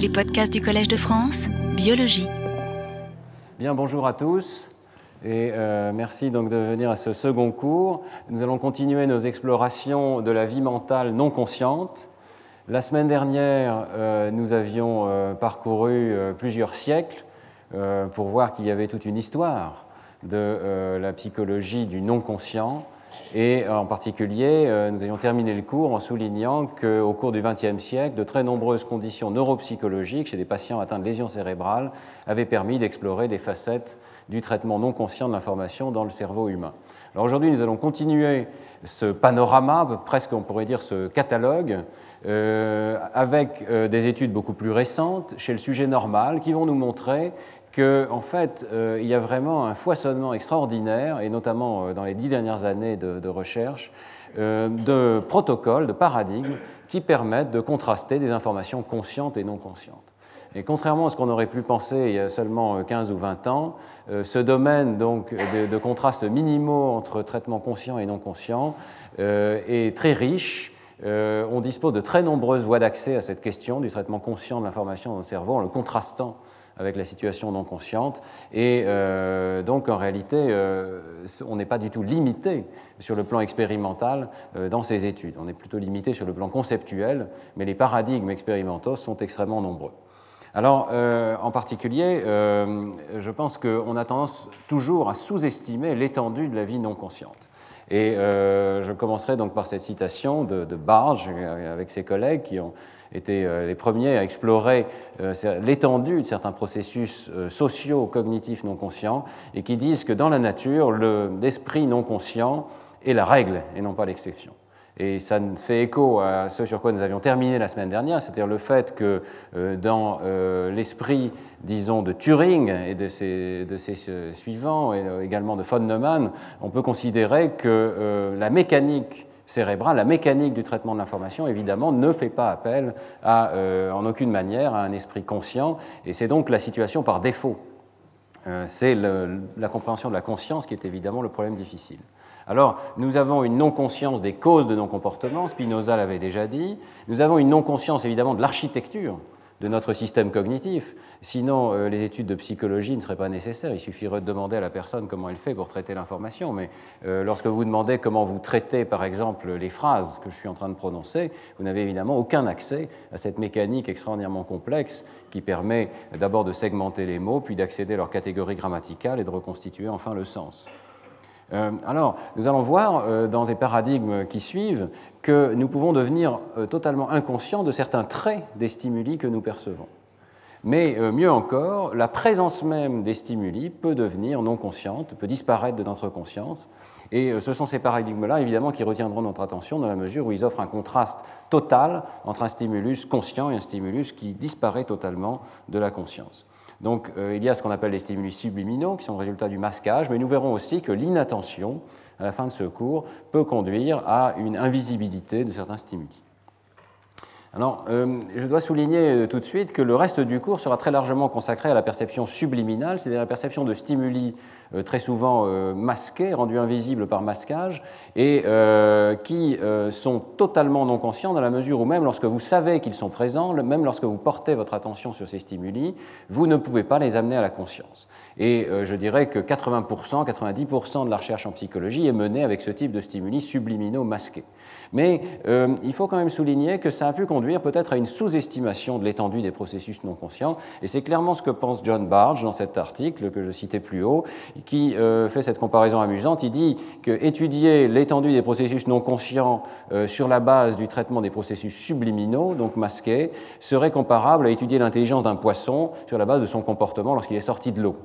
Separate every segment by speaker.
Speaker 1: Les podcasts du Collège de France, biologie.
Speaker 2: Bien, bonjour à tous et euh, merci donc de venir à ce second cours. Nous allons continuer nos explorations de la vie mentale non consciente. La semaine dernière, euh, nous avions euh, parcouru plusieurs siècles pour voir qu'il y avait toute une histoire de la psychologie du non conscient et en particulier, euh, nous avions terminé le cours en soulignant qu'au cours du XXe siècle, de très nombreuses conditions neuropsychologiques chez des patients atteints de lésions cérébrales avaient permis d'explorer des facettes du traitement non conscient de l'information dans le cerveau humain. Alors aujourd'hui, nous allons continuer ce panorama, presque on pourrait dire ce catalogue, euh, avec euh, des études beaucoup plus récentes chez le sujet normal qui vont nous montrer qu'en en fait, euh, il y a vraiment un foisonnement extraordinaire, et notamment euh, dans les dix dernières années de, recherche, euh, de protocoles, de paradigmes qui permettent de contraster des informations conscientes et non conscientes. Et contrairement à ce qu'on aurait pu penser il y a seulement 15 ou 20 ans, ce domaine donc, de, de contrastes minimaux entre traitement conscient et non conscient est très riche. on dispose de très nombreuses voies d'accès à cette question du traitement conscient de l'information dans le cerveau en le contrastant avec la situation non consciente. Et euh, donc, en réalité, euh, on n'est pas du tout limité sur le plan expérimental euh, dans ces études. On est plutôt limité sur le plan conceptuel, mais les paradigmes expérimentaux sont extrêmement nombreux. Alors, en particulier, je pense qu'on a tendance toujours à sous-estimer l'étendue de la vie non consciente. Et je commencerai donc par cette citation de, de Barge avec ses collègues qui ont étaient euh, les premiers à explorer euh, l'étendue de certains processus euh, sociaux, cognitifs non conscients, et qui disent que dans la nature, l'esprit non conscient est la règle et non pas l'exception. Et ça fait écho à ce sur quoi nous avions terminé la semaine dernière, c'est-à-dire le fait que dans l'esprit, disons, de Turing et de ses, de ses, suivants, et également de von Neumann, on peut considérer que la mécanique cérébrale, la mécanique du traitement de l'information, évidemment, ne fait pas appel à, euh, en aucune manière à un esprit conscient, et c'est donc la situation par défaut. Euh, c'est la compréhension de la conscience qui est évidemment le problème difficile. Alors, nous avons une non-conscience des causes de non-comportement, Spinoza l'avait déjà dit, nous avons une non-conscience évidemment de l'architecture de notre système cognitif. Sinon, euh, les études de psychologie ne seraient pas nécessaires. Il suffirait de demander à la personne comment elle fait pour traiter l'information. Mais euh, lorsque vous demandez comment vous traitez, par exemple, les phrases que je suis en train de prononcer, vous n'avez évidemment aucun accès à cette mécanique extraordinairement complexe qui permet d'abord de segmenter les mots, puis d'accéder à leur catégorie grammaticale et de reconstituer enfin le sens. Euh, alors, nous allons voir euh, dans des paradigmes qui suivent que nous pouvons devenir euh, totalement inconscients de certains traits des stimuli que nous percevons. Mais mieux encore, la présence même des stimuli peut devenir non consciente, peut disparaître de notre conscience. Et ce sont ces paradigmes-là, évidemment, qui retiendront notre attention dans la mesure où ils offrent un contraste total entre un stimulus conscient et un stimulus qui disparaît totalement de la conscience. Donc euh, il y a ce qu'on appelle les stimuli subliminaux, qui sont le résultat du masquage, mais nous verrons aussi que l'inattention, à la fin de ce cours, peut conduire à une invisibilité de certains stimuli. Alors, euh, je dois souligner euh, tout de suite que le reste du cours sera très largement consacré à la perception subliminale, c'est-à-dire la perception de stimuli euh, très souvent masqués, rendus invisibles par masquage, et qui sont totalement non conscients dans la mesure où même lorsque vous savez qu'ils sont présents, même lorsque vous portez votre attention sur ces stimuli, vous ne pouvez pas les amener à la conscience. Et je dirais que 80%, 90% de la recherche en psychologie est menée avec ce type de stimuli subliminaux masqués. Mais il faut quand même souligner que ça a pu conduire peut-être à une sous-estimation de l'étendue des processus non conscients. Et c'est clairement ce que pense John Barge dans cet article que je citais plus haut, qui euh, fait cette comparaison amusante. Il dit que étudier l'étendue des processus non conscients euh, sur la base du traitement des processus subliminaux, donc masqués, serait comparable à étudier l'intelligence d'un poisson sur la base de son comportement lorsqu'il est sorti de l'eau.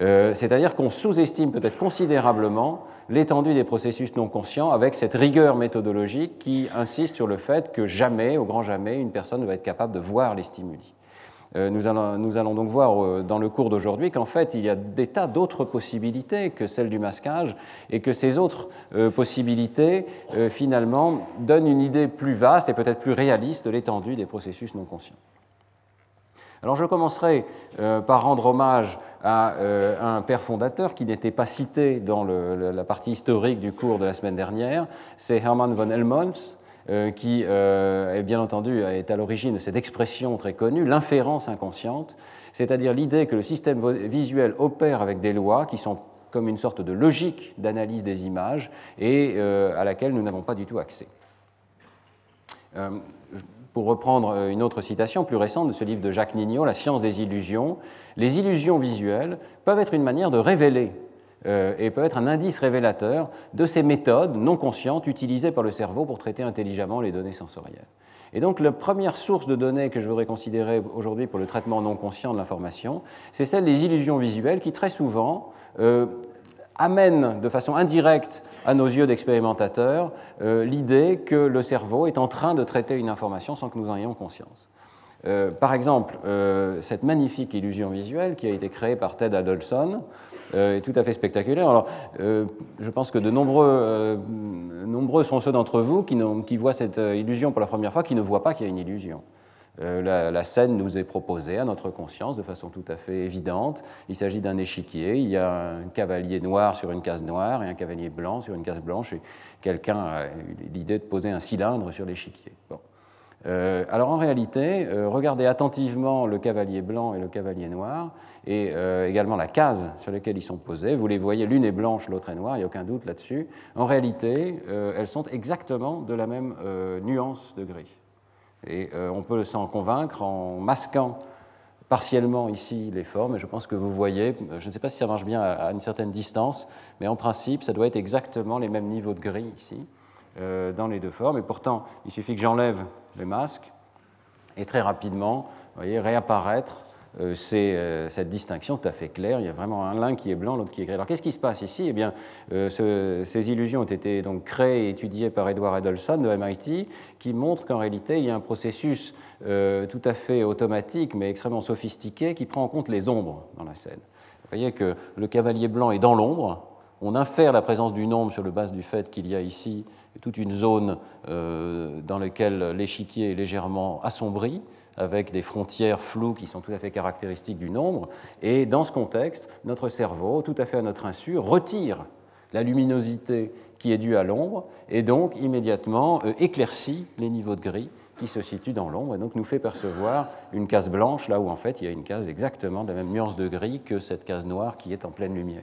Speaker 2: Euh, c'est-à-dire qu'on sous-estime peut-être considérablement l'étendue des processus non conscients avec cette rigueur méthodologique qui insiste sur le fait que jamais, au grand jamais, une personne ne va être capable de voir les stimuli. Euh, nous, allons, donc voir euh, dans le cours d'aujourd'hui qu'en fait, il y a des tas d'autres possibilités que celles du masquage et que ces autres possibilités, finalement, donnent une idée plus vaste et peut-être plus réaliste de l'étendue des processus non conscients. Alors je commencerai par rendre hommage à euh, un père fondateur qui n'était pas cité dans la partie historique du cours de la semaine dernière, c'est Hermann von Helmholtz, qui, est bien entendu, est à l'origine de cette expression très connue, l'inférence inconsciente, c'est-à-dire l'idée que le système visuel opère avec des lois qui sont comme une sorte de logique d'analyse des images et à laquelle nous n'avons pas du tout accès. Pour reprendre euh, une autre citation plus récente de ce livre de Jacques Nignot, La science des illusions, les illusions visuelles peuvent être une manière de révéler euh, et peuvent être un indice révélateur de ces méthodes non conscientes utilisées par le cerveau pour traiter intelligemment les données sensorielles. Et donc la première source de données que je voudrais considérer aujourd'hui pour le traitement non conscient de l'information, c'est celle des illusions visuelles qui très souvent euh, amène de façon indirecte à nos yeux d'expérimentateurs euh, l'idée que le cerveau est en train de traiter une information sans que nous en ayons conscience. Euh, par exemple, euh, cette magnifique illusion visuelle qui a été créée par Ted Adelson est tout à fait spectaculaire. Alors, je pense que de nombreux, nombreux sont ceux d'entre vous qui, qui voient cette illusion pour la première fois qui ne voient pas qu'il y a une illusion. Euh, la, scène nous est proposée à notre conscience de façon tout à fait évidente. Il s'agit d'un échiquier, il y a un cavalier noir sur une case noire et un cavalier blanc sur une case blanche, et quelqu'un a eu l'idée de poser un cylindre sur l'échiquier. Euh, alors en réalité, euh, regardez attentivement le cavalier blanc et le cavalier noir, et également la case sur laquelle ils sont posés. Vous les voyez, l'une est blanche, l'autre est noire, il n'y a aucun doute là-dessus. En réalité, elles sont exactement de la même nuance de gris. Et euh, on peut s'en convaincre en masquant partiellement ici les formes, je pense que vous voyez, je ne sais pas si ça marche bien à, une certaine distance, mais en principe, ça doit être exactement les mêmes niveaux de gris ici, euh, dans les deux formes, et pourtant, il suffit que j'enlève le masque, et très rapidement, vous voyez, réapparaître cette distinction tout à fait claire. Il y a vraiment un l'un qui est blanc, l'autre qui est gris. Alors qu'est-ce qui se passe ici? Eh bien, euh, ces illusions ont été donc créées et étudiées par Edward Edelson de MIT, qui montre qu'en réalité, il y a un processus tout à fait automatique, mais extrêmement sophistiqué, qui prend en compte les ombres dans la scène. Vous voyez que le cavalier blanc est dans l'ombre. On infère la présence d'une ombre sur le base du fait qu'il y a ici toute une zone dans laquelle l'échiquier est légèrement assombri avec des frontières floues qui sont tout à fait caractéristiques du nombre. Et dans ce contexte, notre cerveau, tout à fait à notre insu, retire la luminosité qui est due à l'ombre et donc immédiatement euh, éclaircit les niveaux de gris qui se situent dans l'ombre et donc nous fait percevoir une case blanche là où en fait il y a une case exactement de la même nuance de gris que cette case noire qui est en pleine lumière.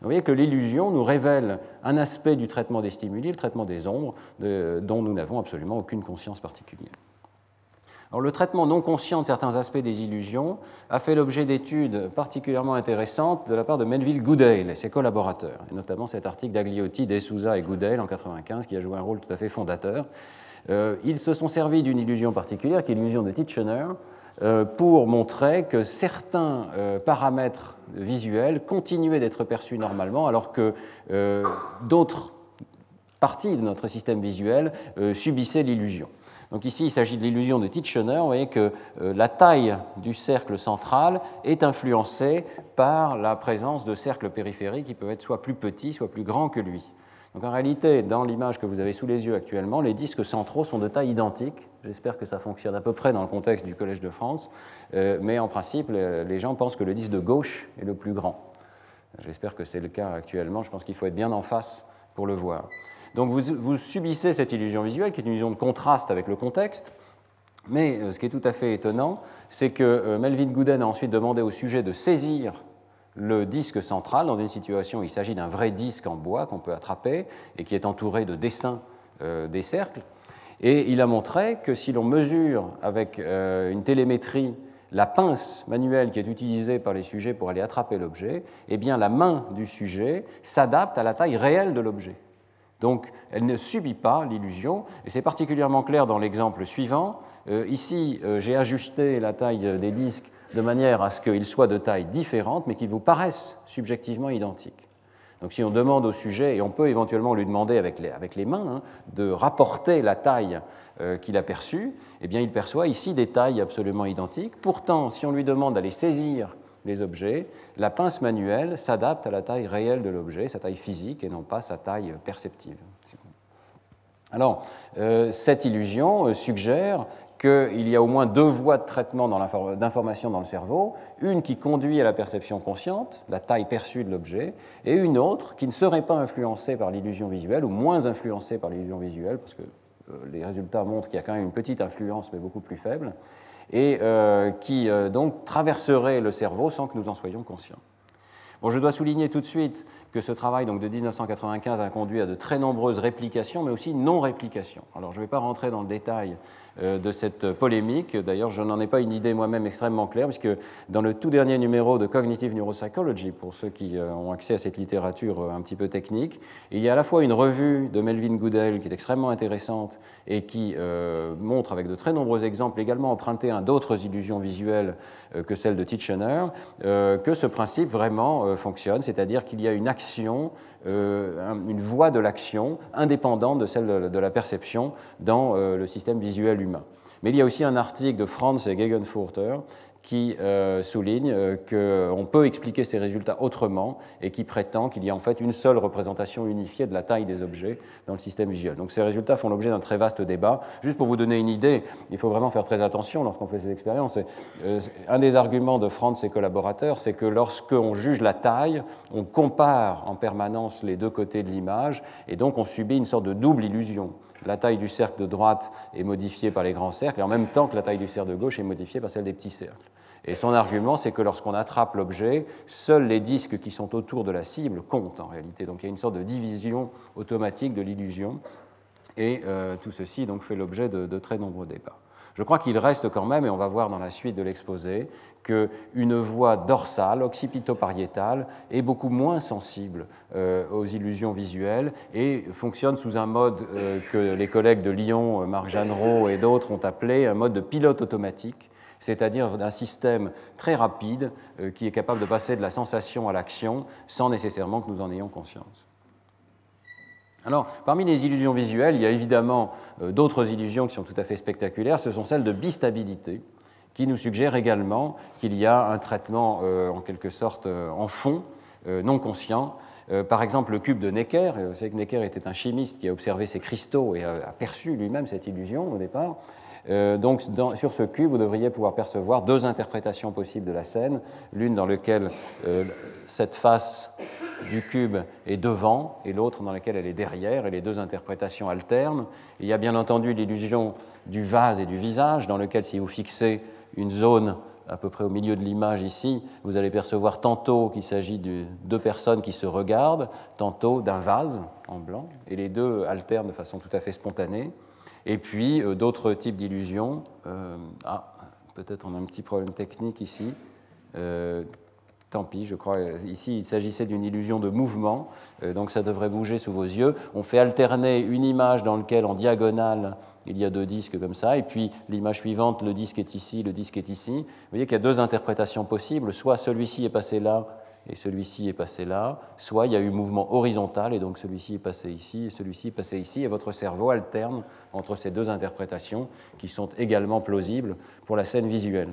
Speaker 2: Vous voyez que l'illusion nous révèle un aspect du traitement des stimuli, le traitement des ombres, dont nous n'avons absolument aucune conscience particulière le traitement non conscient de certains aspects des illusions a fait l'objet d'études particulièrement intéressantes de la part de Melville Goodale et ses collaborateurs, et notamment cet article d'Agliotti, D'Souza et Goodale en 1995 qui a joué un rôle tout à fait fondateur. Euh, ils se sont servis d'une illusion particulière, qui est l'illusion de Titchener, euh, pour montrer que certains euh, paramètres visuels continuaient d'être perçus normalement alors que d'autres parties de notre système visuel subissaient l'illusion. Donc ici, il s'agit de l'illusion de Titchener. Vous voyez que euh, la taille du cercle central est influencée par la présence de cercles périphériques qui peuvent être soit plus petits, soit plus grands que lui. Donc en réalité, dans l'image que vous avez sous les yeux actuellement, les disques centraux sont de taille identique. J'espère que ça fonctionne à peu près dans le contexte du Collège de France, euh, mais en principe, les gens pensent que le disque de gauche est le plus grand. J'espère que c'est le cas actuellement. Je pense qu'il faut être bien en face pour le voir. Donc vous, subissez cette illusion visuelle, qui est une illusion de contraste avec le contexte. Mais euh, ce qui est tout à fait étonnant, c'est que euh, Melvin Gooden a ensuite demandé au sujet de saisir le disque central dans une situation où il s'agit d'un vrai disque en bois qu'on peut attraper et qui est entouré de dessins euh, des cercles. Et il a montré que si l'on mesure avec une télémétrie la pince manuelle qui est utilisée par les sujets pour aller attraper l'objet, eh bien la main du sujet s'adapte à la taille réelle de l'objet. Donc elle ne subit pas l'illusion, et c'est particulièrement clair dans l'exemple suivant. Euh, ici, euh, j'ai ajusté la taille des disques de manière à ce qu'ils soient de taille différente, mais qu'ils vous paraissent subjectivement identiques. Donc si on demande au sujet, et on peut éventuellement lui demander avec les, mains, hein, de rapporter la taille euh, qu'il a perçue, eh bien il perçoit ici des tailles absolument identiques. Pourtant, si on lui demande d'aller saisir les objets, la pince manuelle s'adapte à la taille réelle de l'objet, sa taille physique, et non pas sa taille perceptive. Alors, euh, cette illusion euh, suggère qu'il y a au moins deux voies de traitement d'information dans le cerveau, une qui conduit à la perception consciente, la taille perçue de l'objet, et une autre qui ne serait pas influencée par l'illusion visuelle, ou moins influencée par l'illusion visuelle, parce que les résultats montrent qu'il y a quand même une petite influence, mais beaucoup plus faible, et qui donc traverserait le cerveau sans que nous en soyons conscients. Bon, je dois souligner tout de suite que ce travail donc, de 1995 a conduit à de très nombreuses réplications, mais aussi non-réplications. Alors, je ne vais pas rentrer dans le détail euh, de cette polémique. D'ailleurs, je n'en ai pas une idée moi-même extrêmement claire, puisque dans le tout dernier numéro de Cognitive Neuropsychology, pour ceux qui euh, ont accès à cette littérature euh, un petit peu technique, il y a à la fois une revue de Melvin Goodell qui est extrêmement intéressante et qui montre avec de très nombreux exemples également empruntés à d'autres illusions visuelles que celles de Titchener, que ce principe vraiment fonctionne, c'est-à-dire qu'il y a une action euh, une voie de l'action indépendante de celle de la perception dans euh, le système visuel humain. Mais il y a aussi un article de Franz et Gegenfurter qui euh, souligne euh, qu'on peut expliquer ces résultats autrement et qui prétend qu'il y a en fait une seule représentation unifiée de la taille des objets dans le système visuel. Donc ces résultats font l'objet d'un très vaste débat. Juste pour vous donner une idée, il faut vraiment faire très attention lorsqu'on fait ces expériences. Euh, un des arguments de Franz et ses collaborateurs, c'est que lorsqu'on juge la taille, on compare en permanence les deux côtés de l'image et donc on subit une sorte de double illusion la taille du cercle de droite est modifiée par les grands cercles, et en même temps que la taille du cercle de gauche est modifiée par celle des petits cercles. Et son argument, c'est que lorsqu'on attrape l'objet, seuls les disques qui sont autour de la cible comptent en réalité. Donc il y a une sorte de division automatique de l'illusion, et euh, tout ceci donc, fait l'objet de, très nombreux débats. Je crois qu'il reste quand même, et on va voir dans la suite de l'exposé, qu'une voie dorsale, occipitopariétale, est beaucoup moins sensible euh, aux illusions visuelles et fonctionne sous un mode euh, que les collègues de Lyon, Marc Jeannereau et d'autres ont appelé un mode de pilote automatique, c'est-à-dire d'un système très rapide euh, qui est capable de passer de la sensation à l'action sans nécessairement que nous en ayons conscience. Alors, parmi les illusions visuelles, il y a évidemment euh, d'autres illusions qui sont tout à fait spectaculaires. Ce sont celles de bistabilité, qui nous suggèrent également qu'il y a un traitement euh, en quelque sorte en fond, non conscient. Par exemple, le cube de Necker, vous savez que Necker était un chimiste qui a observé ces cristaux et a perçu lui-même cette illusion au départ. Euh, donc, sur ce cube, vous devriez pouvoir percevoir deux interprétations possibles de la scène, l'une dans laquelle euh, cette face du cube est devant et l'autre dans laquelle elle est derrière, et les deux interprétations alternent. Il y a bien entendu l'illusion du vase et du visage, dans lequel, si vous fixez une zone à peu près au milieu de l'image ici, vous allez percevoir tantôt qu'il s'agit de deux personnes qui se regardent, tantôt d'un vase en blanc, et les deux alternent de façon tout à fait spontanée. Et puis euh, d'autres types d'illusions. Euh, ah, peut-être on a un petit problème technique ici. Euh, tant pis, je crois. Ici, il s'agissait d'une illusion de mouvement, donc ça devrait bouger sous vos yeux. On fait alterner une image dans laquelle, en diagonale, il y a deux disques comme ça, et puis l'image suivante, le disque est ici, le disque est ici. Vous voyez qu'il y a deux interprétations possibles. Soit celui-ci est passé là, et celui-ci est passé là, soit il y a eu mouvement horizontal et donc celui-ci est passé ici et celui-ci est passé ici, et votre cerveau alterne entre ces deux interprétations qui sont également plausibles pour la scène visuelle.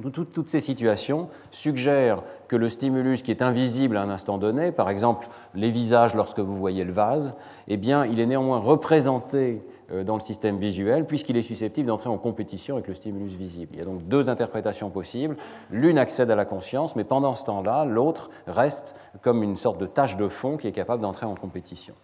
Speaker 2: Toutes ces situations suggèrent que le stimulus qui est invisible à un instant donné, par exemple les visages lorsque vous voyez le vase, eh bien, il est néanmoins représenté euh, dans le système visuel, puisqu'il est susceptible d'entrer en compétition avec le stimulus visible. Il y a donc deux interprétations possibles. L'une accède à la conscience, mais pendant ce temps-là, l'autre reste comme une sorte de tâche de fond qui est capable d'entrer en compétition.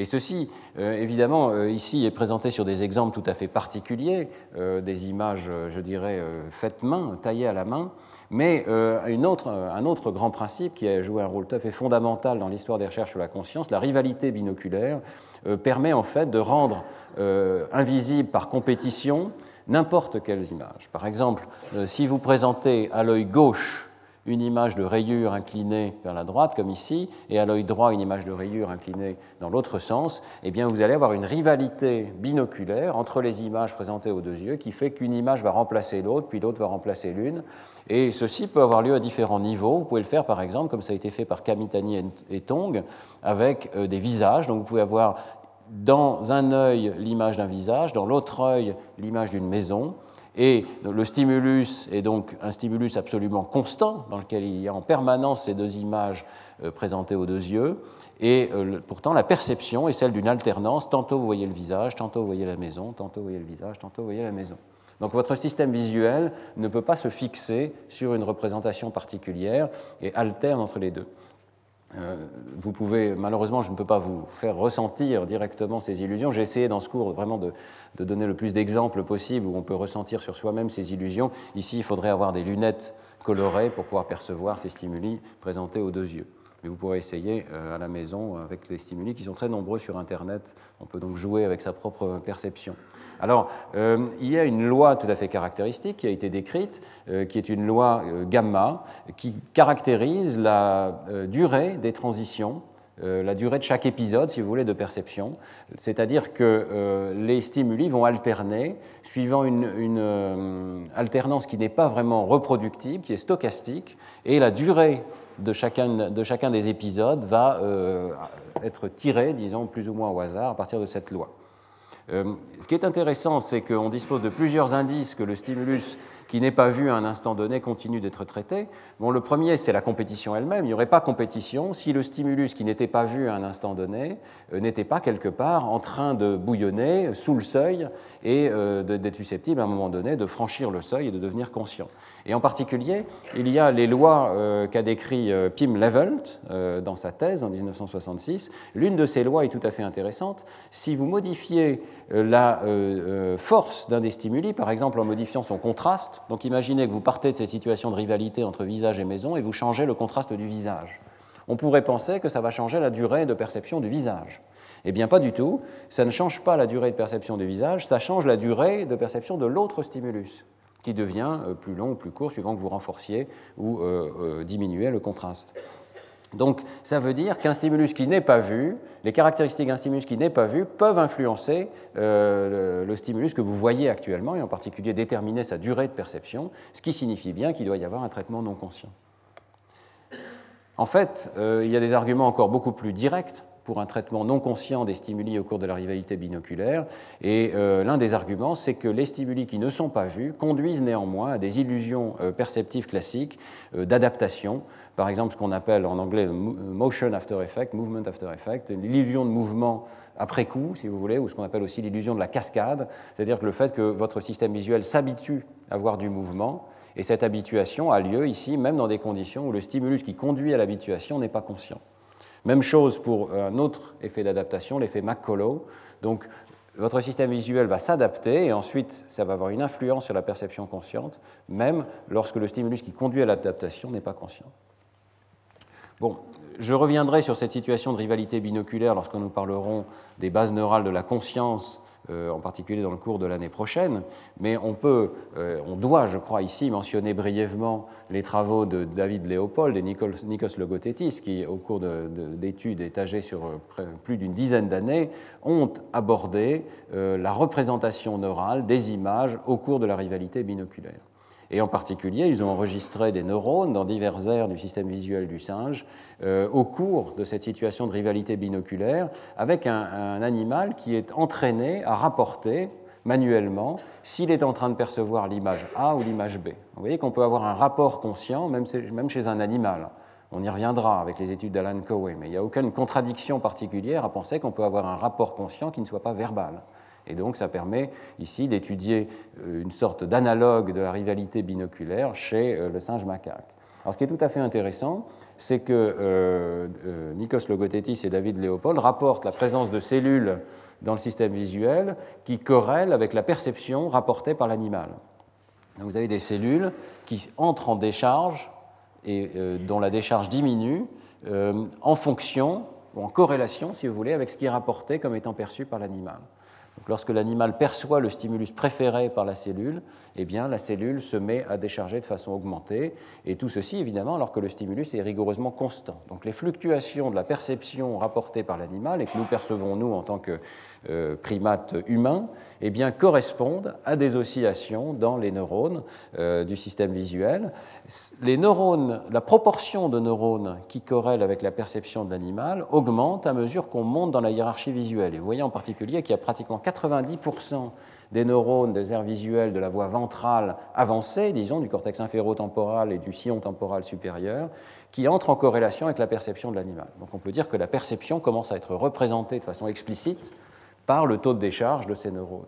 Speaker 2: Et ceci, euh, évidemment, euh, ici est présenté sur des exemples tout à fait particuliers, des images, je dirais, faites main, taillées à la main, mais un autre grand principe qui a joué un rôle tout à fait fondamental dans l'histoire des recherches sur la conscience, la rivalité binoculaire, euh, permet en fait de rendre euh, invisible par compétition n'importe quelle image. Par exemple, euh, si vous présentez à l'œil gauche une image de rayure inclinée vers la droite, comme ici, et à l'œil droit une image de rayure inclinée dans l'autre sens, eh bien vous allez avoir une rivalité binoculaire entre les images présentées aux deux yeux qui fait qu'une image va remplacer l'autre, puis l'autre va remplacer l'une. Et ceci peut avoir lieu à différents niveaux. Vous pouvez le faire par exemple, comme ça a été fait par Kamitani et Tong, avec euh, des visages. Donc vous pouvez avoir dans un œil l'image d'un visage, dans l'autre œil l'image d'une maison. Et le stimulus est donc un stimulus absolument constant, dans lequel il y a en permanence ces deux images euh, présentées aux deux yeux. Et euh, pourtant, la perception est celle d'une alternance. Tantôt vous voyez le visage, tantôt vous voyez la maison, tantôt vous voyez le visage, tantôt vous voyez la maison. Donc votre système visuel ne peut pas se fixer sur une représentation particulière et alterne entre les deux. Euh, vous pouvez, malheureusement, je ne peux pas vous faire ressentir directement ces illusions. J'ai essayé dans ce cours vraiment de, donner le plus d'exemples possible où on peut ressentir sur soi-même ces illusions. Ici, il faudrait avoir des lunettes colorées pour pouvoir percevoir ces stimuli présentés aux deux yeux. Mais vous pourrez essayer euh, à la maison avec les stimuli qui sont très nombreux sur Internet. On peut donc jouer avec sa propre perception. Alors, euh, il y a une loi tout à fait caractéristique qui a été décrite, euh, qui est une loi euh, gamma, qui caractérise la durée des transitions la durée de chaque épisode, si vous voulez, de perception. C'est-à-dire que les stimuli vont alterner suivant une, alternance qui n'est pas vraiment reproductible, qui est stochastique, et la durée de chacun, de chacun des épisodes va être tirée, disons, plus ou moins au hasard à partir de cette loi. Euh, ce qui est intéressant, c'est qu'on dispose de plusieurs indices que le stimulus qui n'est pas vu à un instant donné continue d'être traité. Bon, le premier, c'est la compétition elle-même. Il n'y aurait pas compétition si le stimulus qui n'était pas vu à un instant donné euh, n'était pas quelque part en train de bouillonner sous le seuil et euh, d'être susceptible à un moment donné de franchir le seuil et de devenir conscient. Et en particulier, il y a les lois qu'a décrit Pim Levelt dans sa thèse en 1966. L'une de ces lois est tout à fait intéressante. Si vous modifiez euh, la euh, euh, force d'un des stimuli, par exemple en modifiant son contraste. Donc imaginez que vous partez de cette situation de rivalité entre visage et maison et vous changez le contraste du visage. On pourrait penser que ça va changer la durée de perception du visage. Eh bien, pas du tout. Ça ne change pas la durée de perception du visage, ça change la durée de perception de l'autre stimulus, qui devient plus long ou plus court suivant que vous renforciez ou diminuez le contraste. Donc ça veut dire qu'un stimulus qui n'est pas vu, les caractéristiques d'un stimulus qui n'est pas vu peuvent influencer euh, le, stimulus que vous voyez actuellement et en particulier déterminer sa durée de perception, ce qui signifie bien qu'il doit y avoir un traitement non conscient. En fait, euh, il y a des arguments encore beaucoup plus directs pour un traitement non conscient des stimuli au cours de la rivalité binoculaire. Et euh, l'un des arguments, c'est que les stimuli qui ne sont pas vus conduisent néanmoins à des illusions euh, perceptives classiques euh, d'adaptation. Par exemple, ce qu'on appelle en anglais motion after effect, movement after effect, l'illusion de mouvement après coup, si vous voulez, ou ce qu'on appelle aussi l'illusion de la cascade, c'est-à-dire que le fait que votre système visuel s'habitue à voir du mouvement, et cette habituation a lieu ici même dans des conditions où le stimulus qui conduit à l'habituation n'est pas conscient. Même chose pour un autre effet d'adaptation, l'effet McCullough. Donc, votre système visuel va s'adapter et ensuite, ça va avoir une influence sur la perception consciente, même lorsque le stimulus qui conduit à l'adaptation n'est pas conscient. Bon, je reviendrai sur cette situation de rivalité binoculaire lorsque nous parlerons des bases neurales de la conscience euh, en particulier dans le cours de l'année prochaine, mais on peut, euh, on doit, je crois, ici mentionner brièvement les travaux de David Léopold et Nikos Logothetis, qui, au cours d'études étagées sur euh, plus d'une dizaine d'années, ont abordé la représentation neurale des images au cours de la rivalité binoculaire. Et en particulier, ils ont enregistré des neurones dans divers aires du système visuel du singe euh, au cours de cette situation de rivalité binoculaire avec un, animal qui est entraîné à rapporter manuellement s'il est en train de percevoir l'image A ou l'image B. Vous voyez qu'on peut avoir un rapport conscient même, chez un animal. On y reviendra avec les études d'Alan Cowie, mais il n'y a aucune contradiction particulière à penser qu'on peut avoir un rapport conscient qui ne soit pas verbal. Et donc ça permet ici d'étudier euh, une sorte d'analogue de la rivalité binoculaire chez euh, le singe macaque. Alors ce qui est tout à fait intéressant, c'est que euh, Nikos Logothetis et David Léopold rapportent la présence de cellules dans le système visuel qui corrèlent avec la perception rapportée par l'animal. Vous avez des cellules qui entrent en décharge et dont la décharge diminue en fonction ou en corrélation, si vous voulez, avec ce qui est rapporté comme étant perçu par l'animal lorsque l'animal perçoit le stimulus préféré par la cellule, eh bien, la cellule se met à décharger de façon augmentée, et tout ceci, évidemment, alors que le stimulus est rigoureusement constant. Donc les fluctuations de la perception rapportée par l'animal, et que nous percevons, nous, en tant que euh, primates humains, eh bien, correspondent à des oscillations dans les neurones euh, du système visuel. Les neurones, la proportion de neurones qui corrèlent avec la perception de l'animal augmente à mesure qu'on monte dans la hiérarchie visuelle. Et vous voyez en particulier qu'il y a pratiquement 90% des neurones des aires visuelles de la voie ventrale avancée, disons, du cortex inférotemporal et du sillon temporal supérieur, qui entrent en corrélation avec la perception de l'animal. Donc on peut dire que la perception commence à être représentée de façon explicite par le taux de décharge de ces neurones.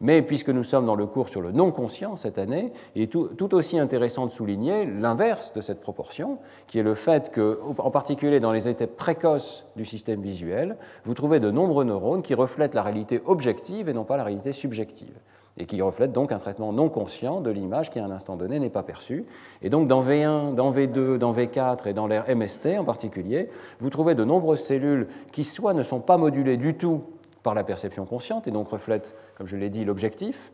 Speaker 2: Mais puisque nous sommes dans le cours sur le non-conscient cette année, il est tout, aussi intéressant de souligner l'inverse de cette proportion, qui est le fait que, en particulier dans les étapes précoces du système visuel, vous trouvez de nombreux neurones qui reflètent la réalité objective et non pas la réalité subjective et qui reflètent donc un traitement non conscient de l'image qui à un instant donné n'est pas perçue. Et donc dans V1, dans V2, dans V4 et dans l'air MST en particulier, vous trouvez de nombreuses cellules qui soit ne sont pas modulées du tout par la perception consciente et donc reflètent, comme je l'ai dit, l'objectif,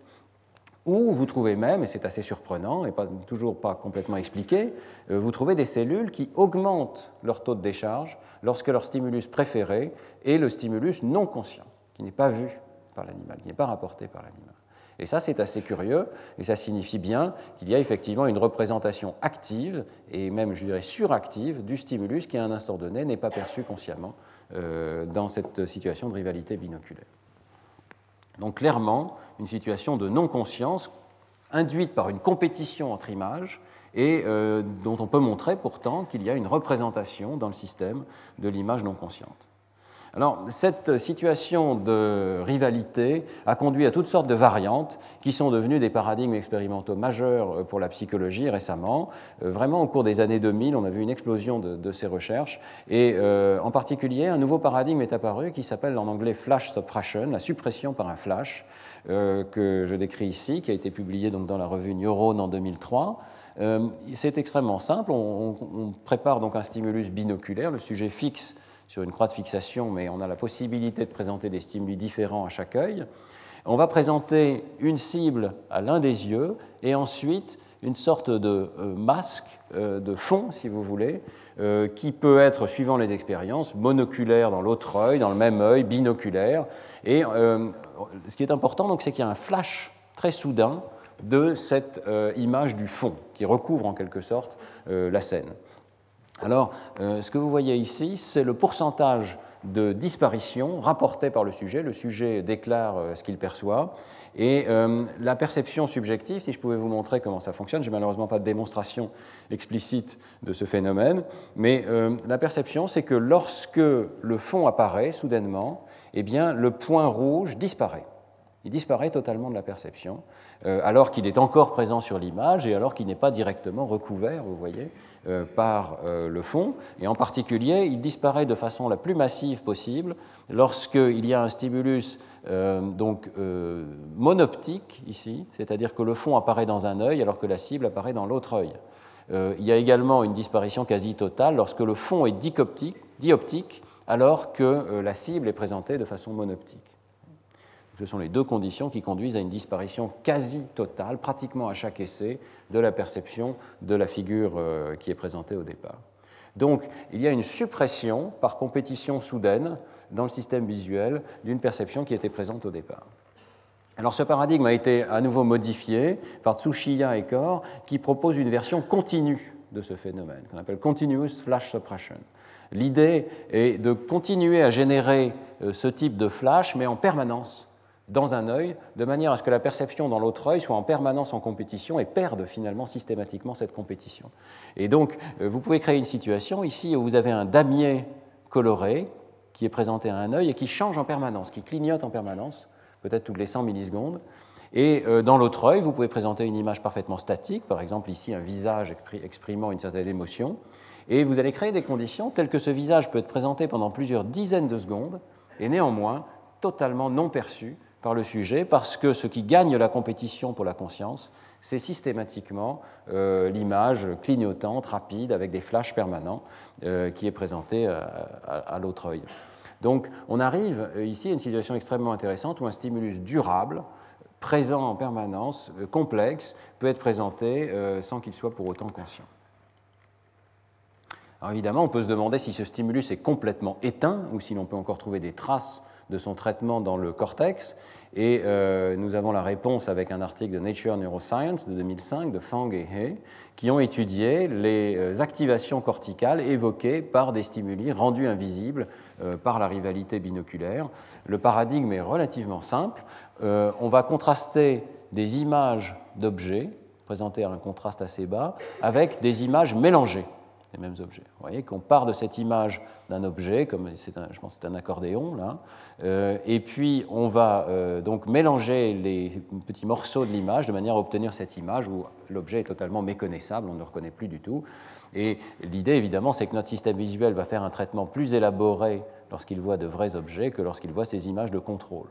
Speaker 2: ou vous trouvez même, et c'est assez surprenant et pas, toujours pas complètement expliqué, euh, vous trouvez des cellules qui augmentent leur taux de décharge lorsque leur stimulus préféré est le stimulus non conscient, qui n'est pas vu par l'animal, qui n'est pas rapporté par l'animal. Et ça, c'est assez curieux, et ça signifie bien qu'il y a effectivement une représentation active, et même, je dirais, suractive, du stimulus qui, à un instant donné, n'est pas perçu consciemment dans cette situation de rivalité binoculaire. Donc clairement, une situation de non-conscience induite par une compétition entre images et euh, dont on peut montrer pourtant qu'il y a une représentation dans le système de l'image non consciente. Alors, cette situation de rivalité a conduit à toutes sortes de variantes qui sont devenues des paradigmes expérimentaux majeurs pour la psychologie récemment. Euh, vraiment, au cours des années 2000, on a vu une explosion de, ces recherches. Et euh, en particulier, un nouveau paradigme est apparu qui s'appelle en anglais flash suppression, la suppression par un flash, euh, que je décris ici, qui a été publié donc dans la revue Neurone en 2003. C'est extrêmement simple. On, on, prépare donc un stimulus binoculaire. Le sujet fixe sur une croix de fixation, mais on a la possibilité de présenter des stimuli différents à chaque œil. On va présenter une cible à l'un des yeux et ensuite une sorte de euh, masque euh, de fond, si vous voulez, euh, qui peut être, suivant les expériences, monoculaire dans l'autre œil, dans le même œil, binoculaire. Et ce qui est important, c'est qu'il y a un flash très soudain de cette image du fond qui recouvre en quelque sorte la scène. Alors, euh, ce que vous voyez ici, c'est le pourcentage de disparition rapporté par le sujet. Le sujet déclare euh, ce qu'il perçoit. Et euh, la perception subjective, si je pouvais vous montrer comment ça fonctionne, je n'ai malheureusement pas de démonstration explicite de ce phénomène, mais la perception, c'est que lorsque le fond apparaît soudainement, eh bien, le point rouge disparaît il disparaît totalement de la perception, alors qu'il est encore présent sur l'image et alors qu'il n'est pas directement recouvert, vous voyez, euh, par euh, le fond. Et en particulier, il disparaît de façon la plus massive possible lorsqu'il y a un stimulus donc, monoptique ici, c'est-à-dire que le fond apparaît dans un œil alors que la cible apparaît dans l'autre œil. il y a également une disparition quasi totale lorsque le fond est dioptique alors que la cible est présentée de façon monoptique. Ce sont les deux conditions qui conduisent à une disparition quasi totale, pratiquement à chaque essai, de la perception de la figure euh, qui est présentée au départ. Donc, il y a une suppression par compétition soudaine dans le système visuel d'une perception qui était présente au départ. Alors ce paradigme a été à nouveau modifié par Tsushiya et Kor, qui proposent une version continue de ce phénomène, qu'on appelle Continuous Flash Suppression. L'idée est de continuer à générer euh, ce type de flash, mais en permanence, dans un œil, de manière à ce que la perception dans l'autre œil soit en permanence en compétition et perde finalement systématiquement cette compétition. Et donc, euh, vous pouvez créer une situation ici où vous avez un damier coloré qui est présenté à un œil et qui change en permanence, qui clignote en permanence, peut-être toutes les 100 millisecondes. Et euh, dans l'autre œil, vous pouvez présenter une image parfaitement statique, par exemple ici un visage exprimant une certaine émotion. Et vous allez créer des conditions telles que ce visage peut être présenté pendant plusieurs dizaines de secondes et néanmoins totalement non perçu par le sujet, parce que ce qui gagne la compétition pour la conscience, c'est systématiquement euh, l'image clignotante, rapide, avec des flashs permanents, euh, qui est présentée euh, à, l'autre œil. Donc on arrive ici à une situation extrêmement intéressante où un stimulus durable, présent en permanence, complexe, peut être présenté sans qu'il soit pour autant conscient. Alors évidemment, on peut se demander si ce stimulus est complètement éteint ou si l'on peut encore trouver des traces de son traitement dans le cortex. Et euh, nous avons la réponse avec un article de Nature Neuroscience de 2005 de Fang et He, qui ont étudié les euh, activations corticales évoquées par des stimuli rendus invisibles euh, par la rivalité binoculaire. Le paradigme est relativement simple. on va contraster des images d'objets présentées à un contraste assez bas avec des images mélangées les mêmes objets. Vous voyez qu'on part de cette image d'un objet, comme je pense que c'est un accordéon là, euh, et puis on va euh, donc mélanger les petits morceaux de l'image de manière à obtenir cette image où l'objet est totalement méconnaissable, on ne le reconnaît plus du tout. Et l'idée évidemment, c'est que notre système visuel va faire un traitement plus élaboré lorsqu'il voit de vrais objets que lorsqu'il voit ces images de contrôle.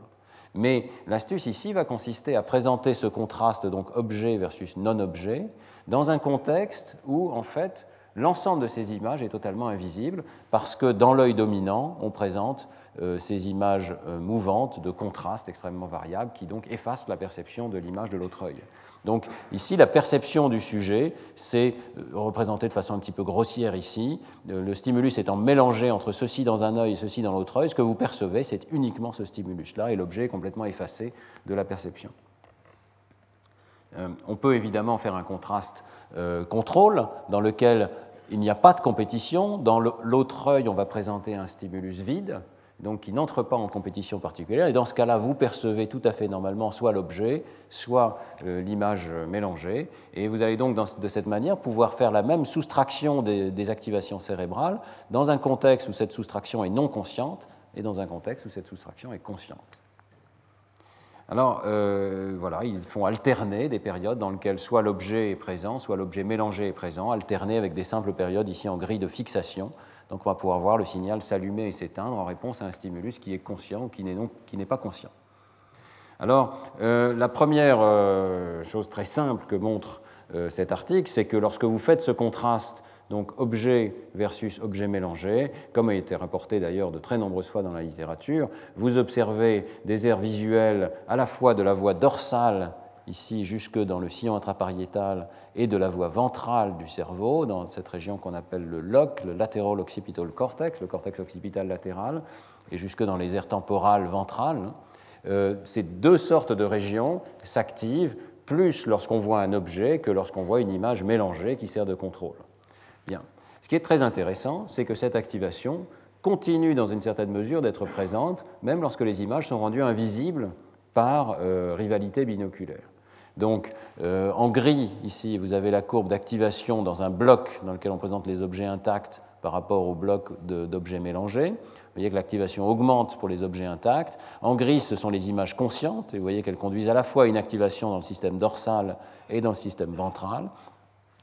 Speaker 2: Mais l'astuce ici va consister à présenter ce contraste, donc objet versus non-objet, dans un contexte où, en fait, l'ensemble de ces images est totalement invisible, parce que dans l'œil dominant, on présente euh, ces images euh, mouvantes de contraste extrêmement variables qui donc effacent la perception de l'image de l'autre œil. Donc ici, la perception du sujet, c'est euh, représenté de façon un petit peu grossière ici. Le stimulus étant mélangé entre ceci dans un œil et ceci dans l'autre œil, ce que vous percevez, c'est uniquement ce stimulus-là et l'objet est complètement effacé de la perception. On peut évidemment faire un contraste contrôle dans lequel il n'y a pas de compétition. Dans l'autre œil, on va présenter un stimulus vide donc qui n'entre pas en compétition particulière. Et dans ce cas-là, vous percevez tout à fait normalement soit l'objet, soit euh, l'image mélangée. Et vous allez donc de cette manière pouvoir faire la même soustraction des, activations cérébrales dans un contexte où cette soustraction est non consciente et dans un contexte où cette soustraction est consciente. Alors euh, voilà, ils font alterner des périodes dans lesquelles soit l'objet est présent, soit l'objet mélangé est présent, alterner avec des simples périodes ici en grille de fixation donc on va pouvoir voir le signal s'allumer et s'éteindre en réponse à un stimulus qui est conscient ou qui n'est pas conscient. Alors, euh, la première euh, chose très simple que montre cet article, c'est que lorsque vous faites ce contraste, donc objet versus objet mélangé, comme a été rapporté d'ailleurs de très nombreuses fois dans la littérature, vous observez des aires visuelles à la fois de la voie dorsale ici jusque dans le sillon intrapariétal et de la voie ventrale du cerveau, dans cette région qu'on appelle le LOC, le lateral occipital cortex, le cortex occipital latéral, et jusque dans les aires temporales ventrales. Euh, ces deux sortes de régions s'activent plus lorsqu'on voit un objet que lorsqu'on voit une image mélangée qui sert de contrôle. Bien. Ce qui est très intéressant, c'est que cette activation continue dans une certaine mesure d'être présente, même lorsque les images sont rendues invisibles par euh, rivalité binoculaire. Donc, euh, en gris, ici, vous avez la courbe d'activation dans un bloc dans lequel on présente les objets intacts par rapport au bloc d'objets mélangés. Vous voyez que l'activation augmente pour les objets intacts. En gris, ce sont les images conscientes, et vous voyez qu'elles conduisent à la fois à une activation dans le système dorsal et dans le système ventral.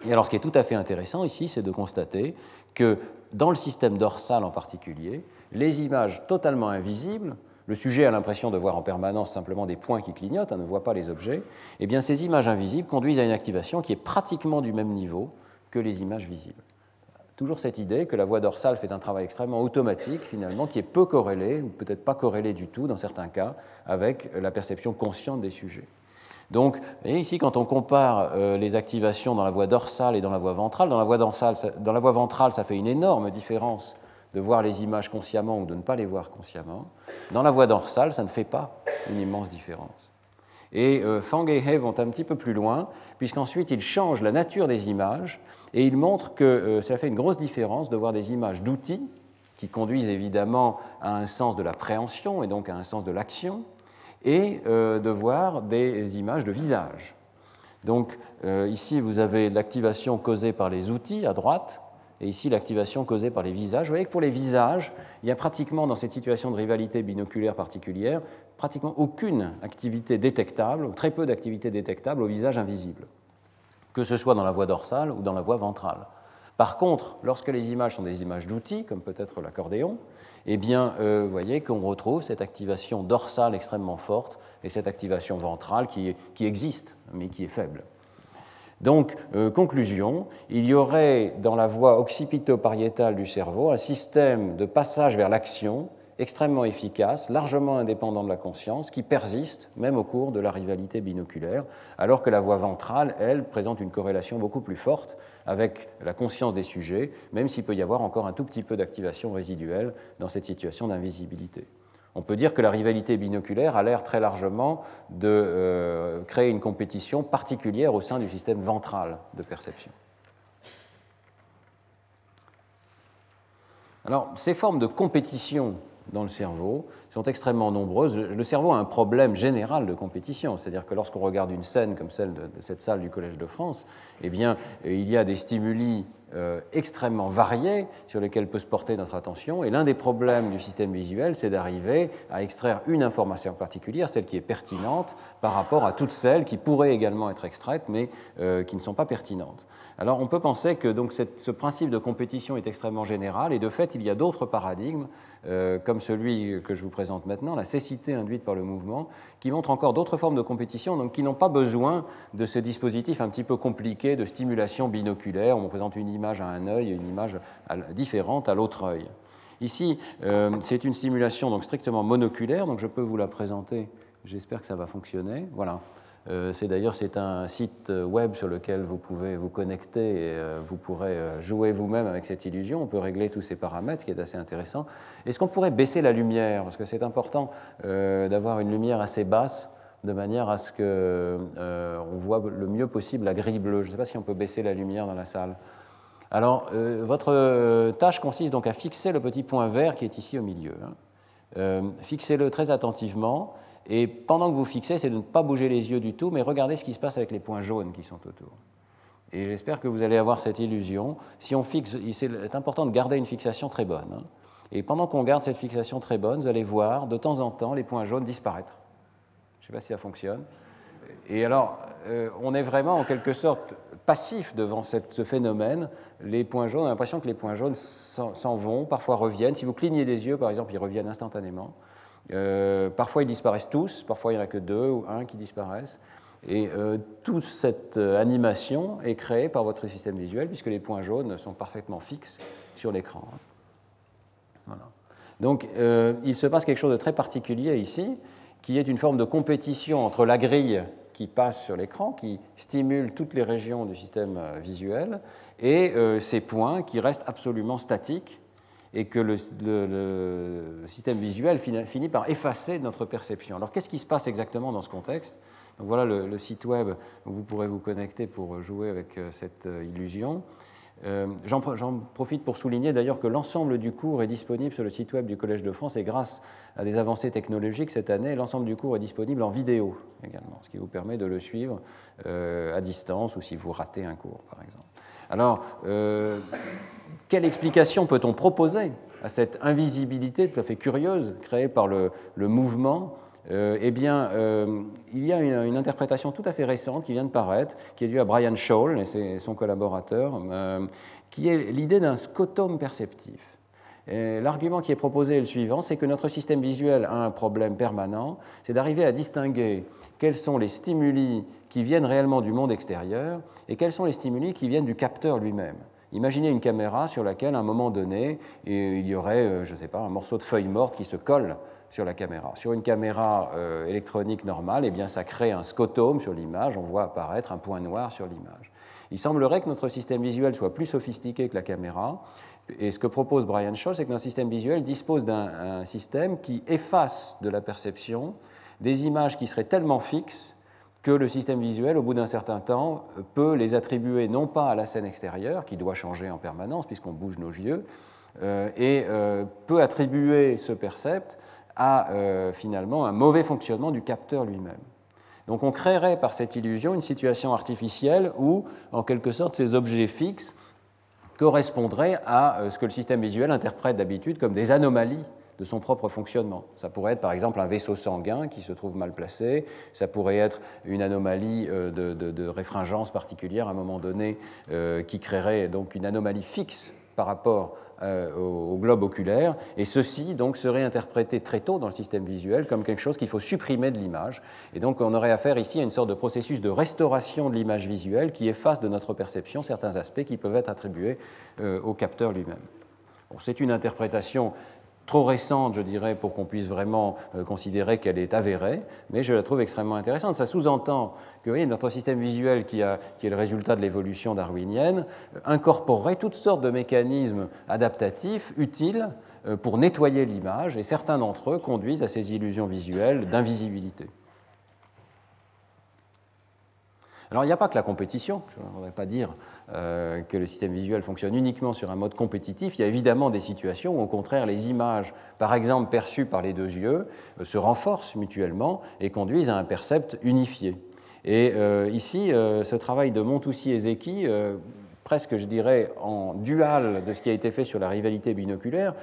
Speaker 2: Et alors, ce qui est tout à fait intéressant ici, c'est de constater que dans le système dorsal en particulier, les images totalement invisibles le sujet a l'impression de voir en permanence simplement des points qui clignotent, on ne voit pas les objets, eh bien ces images invisibles conduisent à une activation qui est pratiquement du même niveau que les images visibles. Toujours cette idée que la voie dorsale fait un travail extrêmement automatique, finalement, qui est peu corrélé, ou peut-être pas corrélé du tout dans certains cas, avec la perception consciente des sujets. Donc, ici, quand on compare euh, les activations dans la voie dorsale et dans la voie ventrale, dans la voie, dorsale, dans la voie ventrale, ça fait une énorme différence de voir les images consciemment ou de ne pas les voir consciemment. Dans la voie dorsale, ça ne fait pas une immense différence. Et euh, Fang et He vont un petit peu plus loin, puisqu'ensuite ils changent la nature des images et ils montrent que euh, ça fait une grosse différence de voir des images d'outils, qui conduisent évidemment à un sens de la préhension et donc à un sens de l'action, et euh, de voir des images de visage. Donc ici, vous avez l'activation causée par les outils à droite, et ici l'activation causée par les visages. Vous voyez que pour les visages, il y a pratiquement, dans cette situation de rivalité binoculaire particulière, pratiquement aucune activité détectable, ou très peu d'activité détectable au visage invisible, que ce soit dans la voie dorsale ou dans la voie ventrale. Par contre, lorsque les images sont des images d'outils, comme peut-être l'accordéon, eh euh, vous voyez qu'on retrouve cette activation dorsale extrêmement forte et cette activation ventrale qui existe, mais qui est faible. Donc, euh, conclusion, il y aurait dans la voie occipito-pariétale du cerveau un système de passage vers l'action extrêmement efficace, largement indépendant de la conscience, qui persiste même au cours de la rivalité binoculaire, alors que la voie ventrale, elle, présente une corrélation beaucoup plus forte avec la conscience des sujets, même s'il peut y avoir encore un tout petit peu d'activation résiduelle dans cette situation d'invisibilité. On peut dire que la rivalité binoculaire a l'air très largement de euh, créer une compétition particulière au sein du système ventral de perception. Alors, ces formes de compétition dans le cerveau sont extrêmement nombreuses. Le cerveau a un problème général de compétition, c'est-à-dire que lorsqu'on regarde une scène comme celle de, cette salle du Collège de France, eh il y a des stimuli euh, extrêmement variés sur lesquels peut se porter notre attention. Et l'un des problèmes du système visuel, c'est d'arriver à extraire une information particulière, celle qui est pertinente, par rapport à toutes celles qui pourraient également être extraites, mais euh, qui ne sont pas pertinentes. Alors on peut penser que donc, ce principe de compétition est extrêmement général, et de fait, il y a d'autres paradigmes euh, comme celui que je vous présente maintenant, la cécité induite par le mouvement, qui montre encore d'autres formes de compétition, donc qui n'ont pas besoin de ce dispositif un petit peu compliqué de stimulation binoculaire. On présente une image à un œil une image différente à l'autre œil. Ici, euh, c'est une stimulation donc strictement monoculaire, donc je peux vous la présenter. J'espère que ça va fonctionner. Voilà. Euh, c'est d'ailleurs c'est un site web sur lequel vous pouvez vous connecter et euh, vous pourrez jouer vous-même avec cette illusion. On peut régler tous ces paramètres, ce qui est assez intéressant. Est-ce qu'on pourrait baisser la lumière? Parce que c'est important d'avoir une lumière assez basse de manière à ce qu'on voit le mieux possible la grille bleue. Je ne sais pas si on peut baisser la lumière dans la salle. Alors, votre tâche consiste donc à fixer le petit point vert qui est ici au milieu. Hein. Fixez-le très attentivement et pendant que vous fixez, c'est de ne pas bouger les yeux du tout, mais regardez ce qui se passe avec les points jaunes qui sont autour. Et j'espère que vous allez avoir cette illusion. Si on fixe, c'est important de garder une fixation très bonne. Hein. Et pendant qu'on garde cette fixation très bonne, vous allez voir de temps en temps les points jaunes disparaître. Je ne sais pas si ça fonctionne. Et alors, euh, on est vraiment en quelque sorte passif devant ce phénomène. Les points jaunes, on a l'impression que les points jaunes s'en vont, parfois reviennent. Si vous clignez des yeux, par exemple, ils reviennent instantanément. Euh, parfois ils disparaissent tous, parfois il n'y en a que deux ou un qui disparaissent. Et euh, toute cette euh, animation est créée par votre système visuel puisque les points jaunes sont parfaitement fixes sur l'écran. Voilà. Donc il se passe quelque chose de très particulier ici, qui est une forme de compétition entre la grille qui passe sur l'écran, qui stimule toutes les régions du système visuel, et ces points qui restent absolument statiques et que le, système visuel finit par effacer notre perception. Alors qu'est-ce qui se passe exactement dans ce contexte? Donc, Voilà le, site web où vous pourrez vous connecter pour jouer avec euh, cette euh, illusion. Euh, j'en profite pour souligner d'ailleurs que l'ensemble du cours est disponible sur le site web du Collège de France et grâce à des avancées technologiques cette année, l'ensemble du cours est disponible en vidéo également, ce qui vous permet de le suivre à distance ou si vous ratez un cours par exemple. Alors, quelle explication peut-on proposer à cette invisibilité tout à fait curieuse créée par le, mouvement euh, eh bien, euh, il y a une, interprétation tout à fait récente qui vient de paraître, qui est due à Brian Scholl et son collaborateur, euh, qui est l'idée d'un scotome perceptif. L'argument qui est proposé est le suivant, c'est que notre système visuel a un problème permanent, c'est d'arriver à distinguer quels sont les stimuli qui viennent réellement du monde extérieur et quels sont les stimuli qui viennent du capteur lui-même. Imaginez une caméra sur laquelle, à un moment donné, il y aurait, je ne sais pas, un morceau de feuille morte qui se colle sur la caméra. Sur une caméra euh, électronique normale, eh bien, ça crée un scotome sur l'image, on voit apparaître un point noir sur l'image. Il semblerait que notre système visuel soit plus sophistiqué que la caméra, et ce que propose Brian Shaw, c'est que notre système visuel dispose d'un système qui efface de la perception des images qui seraient tellement fixes que le système visuel, au bout d'un certain temps, peut les attribuer non pas à la scène extérieure, qui doit changer en permanence puisqu'on bouge nos yeux, euh, et euh, peut attribuer ce percept à euh, finalement un mauvais fonctionnement du capteur lui-même. Donc on créerait par cette illusion une situation artificielle où, en quelque sorte, ces objets fixes correspondraient à ce que le système visuel interprète d'habitude comme des anomalies de son propre fonctionnement. Ça pourrait être par exemple un vaisseau sanguin qui se trouve mal placé, ça pourrait être une anomalie euh, de, réfringence particulière à un moment donné euh, qui créerait donc une anomalie fixe par rapport euh, au, globe oculaire, et ceci donc serait interprété très tôt dans le système visuel comme quelque chose qu'il faut supprimer de l'image. Et donc on aurait affaire ici à une sorte de processus de restauration de l'image visuelle qui efface de notre perception certains aspects qui peuvent être attribués au capteur lui-même. c'est une interprétation trop récente, je dirais, pour qu'on puisse vraiment euh, considérer qu'elle est avérée, mais je la trouve extrêmement intéressante. Ça sous-entend que notre système visuel, qui est le résultat de l'évolution darwinienne, euh, incorporerait toutes sortes de mécanismes adaptatifs utiles euh, pour nettoyer l'image, et certains d'entre eux conduisent à ces illusions visuelles d'invisibilité. Alors il n'y a pas que la compétition, je ne voudrais pas dire euh, que le système visuel fonctionne uniquement sur un mode compétitif, il y a évidemment des situations où au contraire les images, par exemple perçues par les deux yeux, euh, se renforcent mutuellement et conduisent à un percept unifié. Et euh, ici, ce travail de Montoussi et Zeki presque, je dirais, en dual de ce qui a été fait sur la rivalité binoculaire,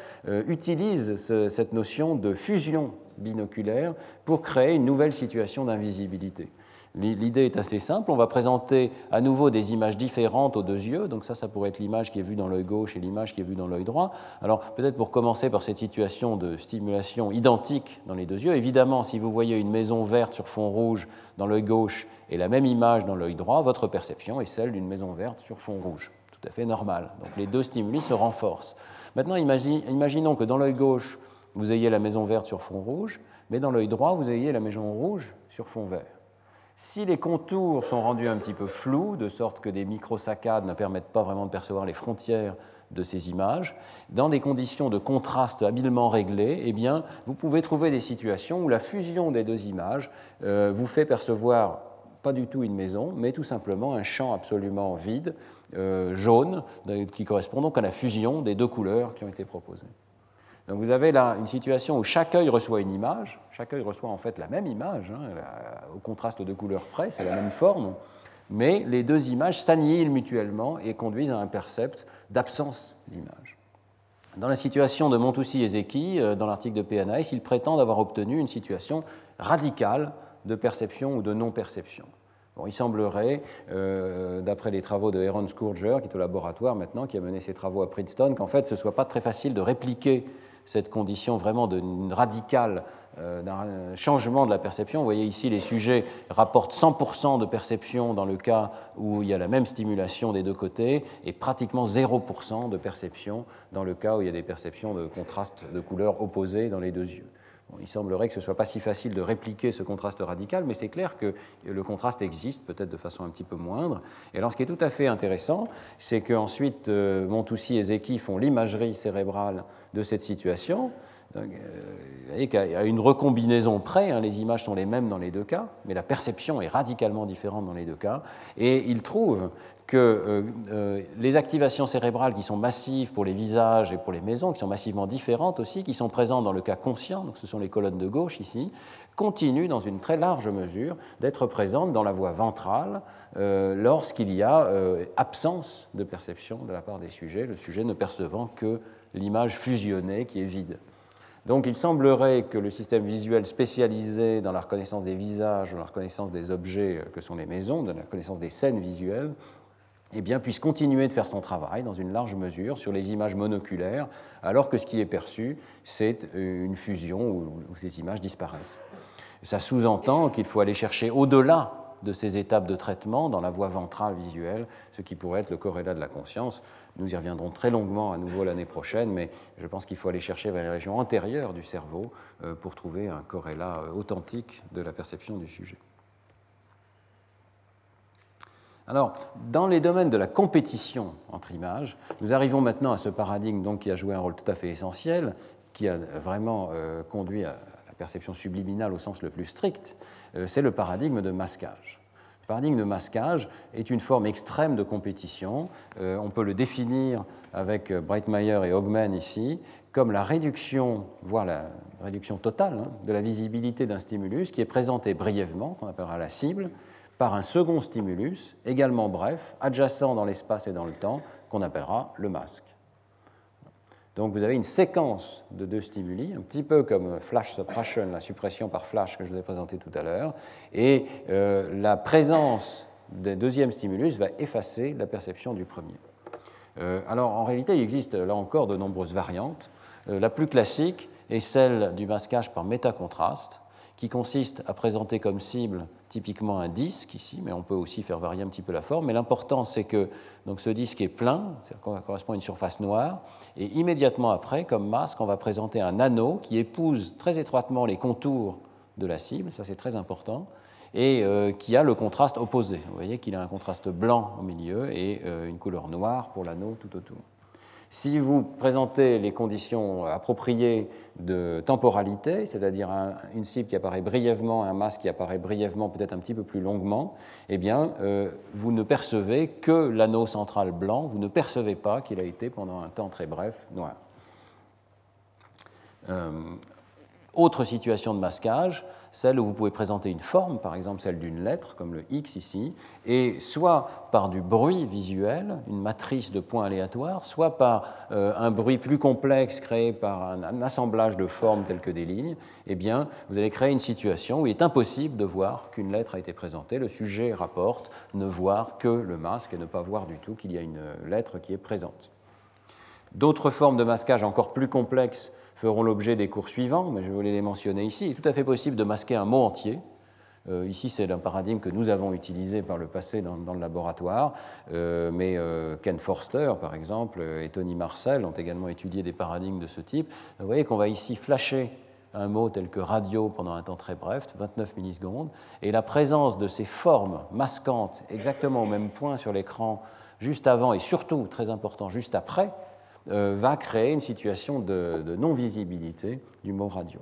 Speaker 2: utilise cette notion de fusion binoculaire pour créer une nouvelle situation d'invisibilité. L'idée est assez simple. On va présenter à nouveau des images différentes aux deux yeux. Donc ça, ça pourrait être l'image qui est vue dans l'œil gauche et l'image qui est vue dans l'œil droit. Alors peut-être pour commencer par cette situation de stimulation identique dans les deux yeux. Évidemment, si vous voyez une maison verte sur fond rouge dans l'œil gauche et la même image dans l'œil droit, votre perception est celle d'une maison verte sur fond rouge. Tout à fait normal. Donc les deux stimuli se renforcent. Maintenant, imaginons que dans l'œil gauche, vous ayez la maison verte sur fond rouge, mais dans l'œil droit, vous ayez la maison rouge sur fond vert. Si les contours sont rendus un petit peu flous, de sorte que des microsaccades ne permettent pas vraiment de percevoir les frontières de ces images, dans des conditions de contraste habilement réglées, eh bien, vous pouvez trouver des situations où la fusion des deux images euh, vous fait percevoir pas du tout une maison, mais tout simplement un champ absolument vide, euh, jaune, qui correspond donc à la fusion des deux couleurs qui ont été proposées. Donc vous avez là une situation où chaque œil reçoit une image, chaque œil reçoit en fait la même image, hein, au contraste de couleurs près, c'est la même forme, mais les deux images s'annihilent mutuellement et conduisent à un percept d'absence d'image. Dans la situation de Montoussi et Zeki, euh, dans l'article de PNAS, ils prétendent avoir obtenu une situation radicale de perception ou de non-perception. Bon, il semblerait, euh, d'après les travaux de Aaron Scourger, qui est au laboratoire maintenant, qui a mené ses travaux à Princeton, qu'en fait ce ne soit pas très facile de répliquer cette condition vraiment de radicale euh, d'un changement de la perception. Vous voyez ici, les sujets rapportent 100% de perception dans le cas où il y a la même stimulation des deux côtés et pratiquement 0% de perception dans le cas où il y a des perceptions de contraste de couleurs opposées dans les deux yeux il semblerait que ce ne soit pas si facile de répliquer ce contraste radical, mais c'est clair que le contraste existe, peut-être de façon un petit peu moindre. Et alors, ce qui est tout à fait intéressant, c'est qu'ensuite, euh, Montoussi et Zeki font l'imagerie cérébrale de cette situation. Euh, vous voyez qu'à une recombinaison près, hein, les images sont les mêmes dans les deux cas, mais la perception est radicalement différente dans les deux cas. Et ils trouvent que euh, euh, les activations cérébrales qui sont massives pour les visages et pour les maisons, qui sont massivement différentes aussi, qui sont présentes dans le cas conscient, donc ce sont les colonnes de gauche ici, continuent dans une très large mesure d'être présentes dans la voie ventrale euh, lorsqu'il y a absence de perception de la part des sujets, le sujet ne percevant que l'image fusionnée qui est vide. Donc il semblerait que le système visuel spécialisé dans la reconnaissance des visages, dans la reconnaissance des objets que sont les maisons, dans la reconnaissance des scènes visuelles, eh bien, puisse continuer de faire son travail dans une large mesure sur les images monoculaires, alors que ce qui est perçu, c'est une fusion où, ces images disparaissent. Ça sous-entend qu'il faut aller chercher au-delà de ces étapes de traitement dans la voie ventrale visuelle, ce qui pourrait être le corrélat de la conscience. Nous y reviendrons très longuement à nouveau l'année prochaine, mais je pense qu'il faut aller chercher vers les régions antérieures du cerveau euh, pour trouver un corrélat euh, authentique de la perception du sujet. Alors, dans les domaines de la compétition entre images, nous arrivons maintenant à ce paradigme donc, qui a joué un rôle tout à fait essentiel, qui a vraiment euh, conduit à la perception subliminale au sens le plus strict, euh, c'est le paradigme de masquage. Le paradigme de masquage est une forme extrême de compétition. Euh, on peut le définir avec Breitmeyer et Hogman ici comme la réduction, voire la réduction totale, hein, de la visibilité d'un stimulus qui est présenté brièvement, qu'on appellera la cible, par un second stimulus, également bref, adjacent dans l'espace et dans le temps, qu'on appellera le masque. Donc vous avez une séquence de deux stimuli, un petit peu comme flash suppression, la suppression par flash que je vous ai présenté tout à l'heure, et euh, la présence d'un deuxième stimulus va effacer la perception du premier. Euh, alors en réalité, il existe là encore de nombreuses variantes. Euh, la plus classique est celle du masquage par métacontraste, qui consiste à présenter comme cible typiquement un disque ici, mais on peut aussi faire varier un petit peu la forme. Mais l'important, c'est que ce disque est plein, correspond à une surface noire, et immédiatement après, comme masque, on va présenter un anneau qui épouse très étroitement les contours de la cible, ça c'est très important, et euh, qui a le contraste opposé. Vous voyez qu'il a un contraste blanc au milieu et euh, une couleur noire pour l'anneau tout autour. Si vous présentez les conditions appropriées de temporalité, c'est-à-dire une cible qui apparaît brièvement, un masque qui apparaît brièvement, peut-être un petit peu plus longuement, eh bien, euh, vous ne percevez que l'anneau central blanc, vous ne percevez pas qu'il a été pendant un temps très bref noir. Euh, autre situation de masquage, celle où vous pouvez présenter une forme, par exemple celle d'une lettre, comme le X ici, et soit par du bruit visuel, une matrice de points aléatoires, soit par euh, un bruit plus complexe créé par un, assemblage de formes telles que des lignes, eh bien, vous allez créer une situation où il est impossible de voir qu'une lettre a été présentée. Le sujet rapporte ne voir que le masque et ne pas voir du tout qu'il y a une lettre qui est présente. D'autres formes de masquage encore plus complexes feront l'objet des cours suivants, mais je voulais les mentionner ici. Il est tout à fait possible de masquer un mot entier. Euh, ici, c'est un paradigme que nous avons utilisé par le passé dans, le laboratoire, euh, mais euh, Ken Forster, par exemple, et Tony Marcel ont également étudié des paradigmes de ce type. Vous voyez qu'on va ici flasher un mot tel que radio pendant un temps très bref, 29 millisecondes, et la présence de ces formes masquantes exactement au même point sur l'écran juste avant et surtout, très important, juste après, va créer une situation de, non-visibilité du mot radio.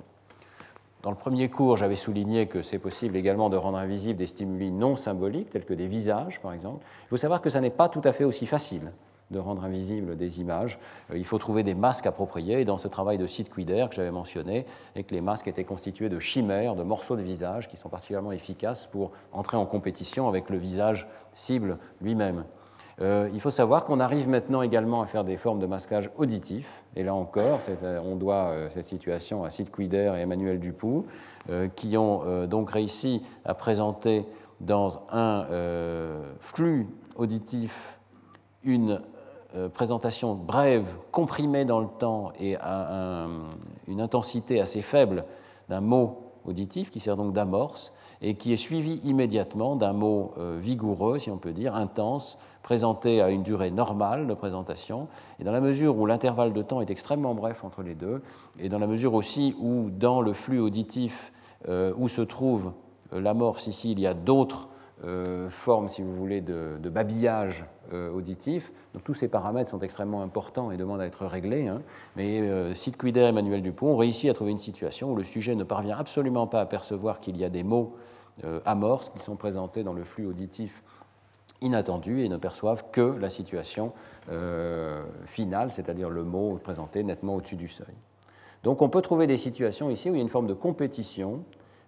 Speaker 2: Dans le premier cours, j'avais souligné que c'est possible également de rendre invisibles des stimuli non symboliques, tels que des visages, par exemple. Il faut savoir que ça n'est pas tout à fait aussi facile de rendre invisibles des images. Euh, il faut trouver des masques appropriés. Dans ce travail de site Quider que j'avais mentionné, et que les masques étaient constitués de chimères, de morceaux de visage qui sont particulièrement efficaces pour entrer en compétition avec le visage cible lui-même. Euh, il faut savoir qu'on arrive maintenant également à faire des formes de masquage auditif. Et là encore, euh, on doit euh, cette situation à Sid Quider et Emmanuel Dupoux, qui ont donc réussi à présenter dans un flux auditif une présentation brève, comprimée dans le temps et à une intensité assez faible d'un mot auditif qui sert donc d'amorce et qui est suivi immédiatement d'un mot vigoureux, si on peut dire, intense, présenté à une durée normale de présentation, et dans la mesure où l'intervalle de temps est extrêmement bref entre les deux, et dans la mesure aussi où dans le flux auditif euh, où se trouve euh, l'amorce ici, il y a d'autres euh, formes, si vous voulez, de, babillage auditif. Donc tous ces paramètres sont extrêmement importants et demandent à être réglés. Hein. Mais euh, Sid et Emmanuel Dupont ont réussi à trouver une situation où le sujet ne parvient absolument pas à percevoir qu'il y a des mots amorces qui sont présentés dans le flux auditif inattendus et ne perçoivent que la situation euh, finale, c'est-à-dire le mot présenté nettement au-dessus du seuil. Donc on peut trouver des situations ici où il y a une forme de compétition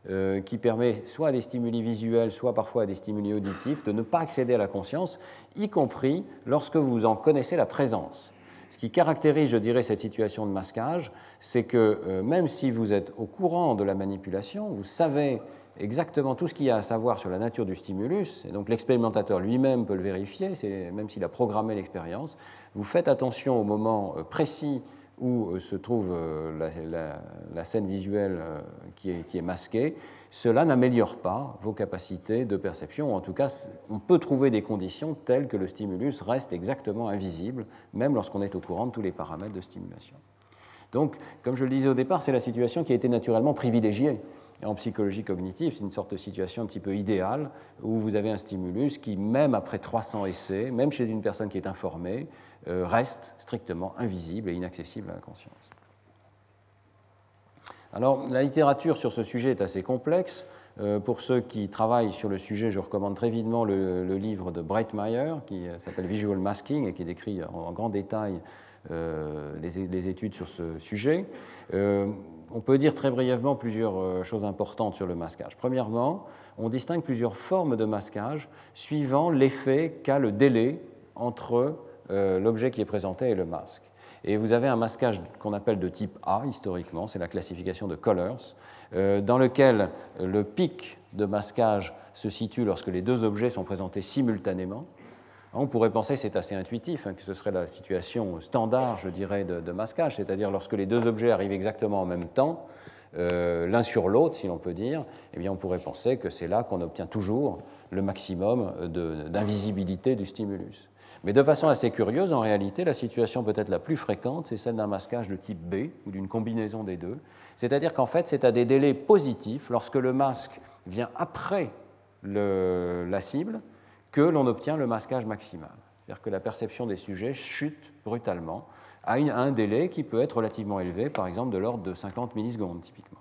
Speaker 2: euh, qui permet soit à des stimuli visuels, soit parfois à des stimuli auditifs de ne pas accéder à la conscience, y compris lorsque vous en connaissez la présence. Ce qui caractérise, je dirais, cette situation de masquage, c'est que euh, même si vous êtes au courant de la manipulation, vous savez exactement tout ce qu'il y a à savoir sur la nature du stimulus, et donc l'expérimentateur lui-même peut le vérifier, même s'il a programmé l'expérience, vous faites attention au moment euh, précis où euh, se trouve euh, la, scène visuelle qui est, qui est masquée, cela n'améliore pas vos capacités de perception. En tout cas, on peut trouver des conditions telles que le stimulus reste exactement invisible, même lorsqu'on est au courant de tous les paramètres de stimulation. Donc, comme je le disais au départ, c'est la situation qui a été naturellement privilégiée en psychologie cognitive, c'est une sorte de situation un petit peu idéale où vous avez un stimulus qui, même après 300 essais, même chez une personne qui est informée, euh, reste strictement invisible et inaccessible à la conscience. Alors, la littérature sur ce sujet est assez complexe. Euh, pour ceux qui travaillent sur le sujet, je recommande très vivement le, livre de Breitmeyer qui euh, s'appelle Visual Masking et qui décrit en, grand détail les, les, études sur ce sujet on peut dire très brièvement plusieurs euh, choses importantes sur le masquage. Premièrement, on distingue plusieurs formes de masquage suivant l'effet qu'a le délai entre euh, l'objet qui est présenté et le masque. Et vous avez un masquage qu'on appelle de type A historiquement, c'est la classification de Colors, euh, dans lequel le pic de masquage se situe lorsque les deux objets sont présentés simultanément. On pourrait penser, c'est assez intuitif, hein, que ce serait la situation standard, je dirais, de, masquage, c'est-à-dire lorsque les deux objets arrivent exactement en même temps, euh, l'un sur l'autre, si l'on peut dire, eh bien, on pourrait penser que c'est là qu'on obtient toujours le maximum d'invisibilité du stimulus. Mais de façon assez curieuse, en réalité, la situation peut-être la plus fréquente, c'est celle d'un masquage de type B ou d'une combinaison des deux. C'est-à-dire qu'en fait, c'est à des délais positifs, lorsque le masque vient après la cible, que l'on obtient le masquage maximal. c'est-à-dire que la perception des sujets chute brutalement à, un délai qui peut être relativement élevé, par exemple de l'ordre de 50 millisecondes typiquement.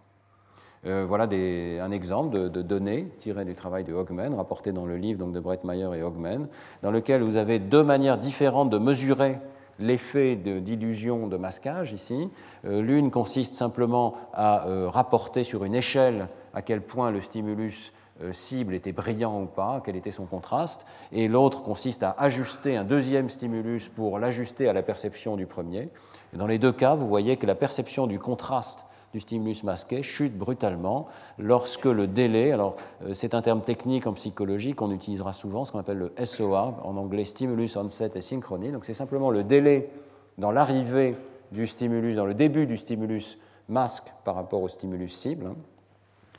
Speaker 2: Euh, voilà un exemple de, données tirées du travail de Hogman, rapporté dans le livre donc, de Breitmeyer et Hogman, dans lequel vous avez deux manières différentes de mesurer l'effet d'illusion de, masquage ici. Euh, l'une consiste simplement à euh, rapporter sur une échelle à quel point le stimulus cible était brillant ou pas, quel était son contraste, et l'autre consiste à ajuster un deuxième stimulus pour l'ajuster à la perception du premier. dans les deux cas, vous voyez que la perception du contraste du stimulus masqué chute brutalement lorsque le délai, alors euh, c'est un terme technique en psychologie qu'on utilisera souvent, ce qu'on appelle le SOA, en anglais stimulus onset et synchronie, donc c'est simplement le délai dans l'arrivée du stimulus, dans le début du stimulus masque par rapport au stimulus cible.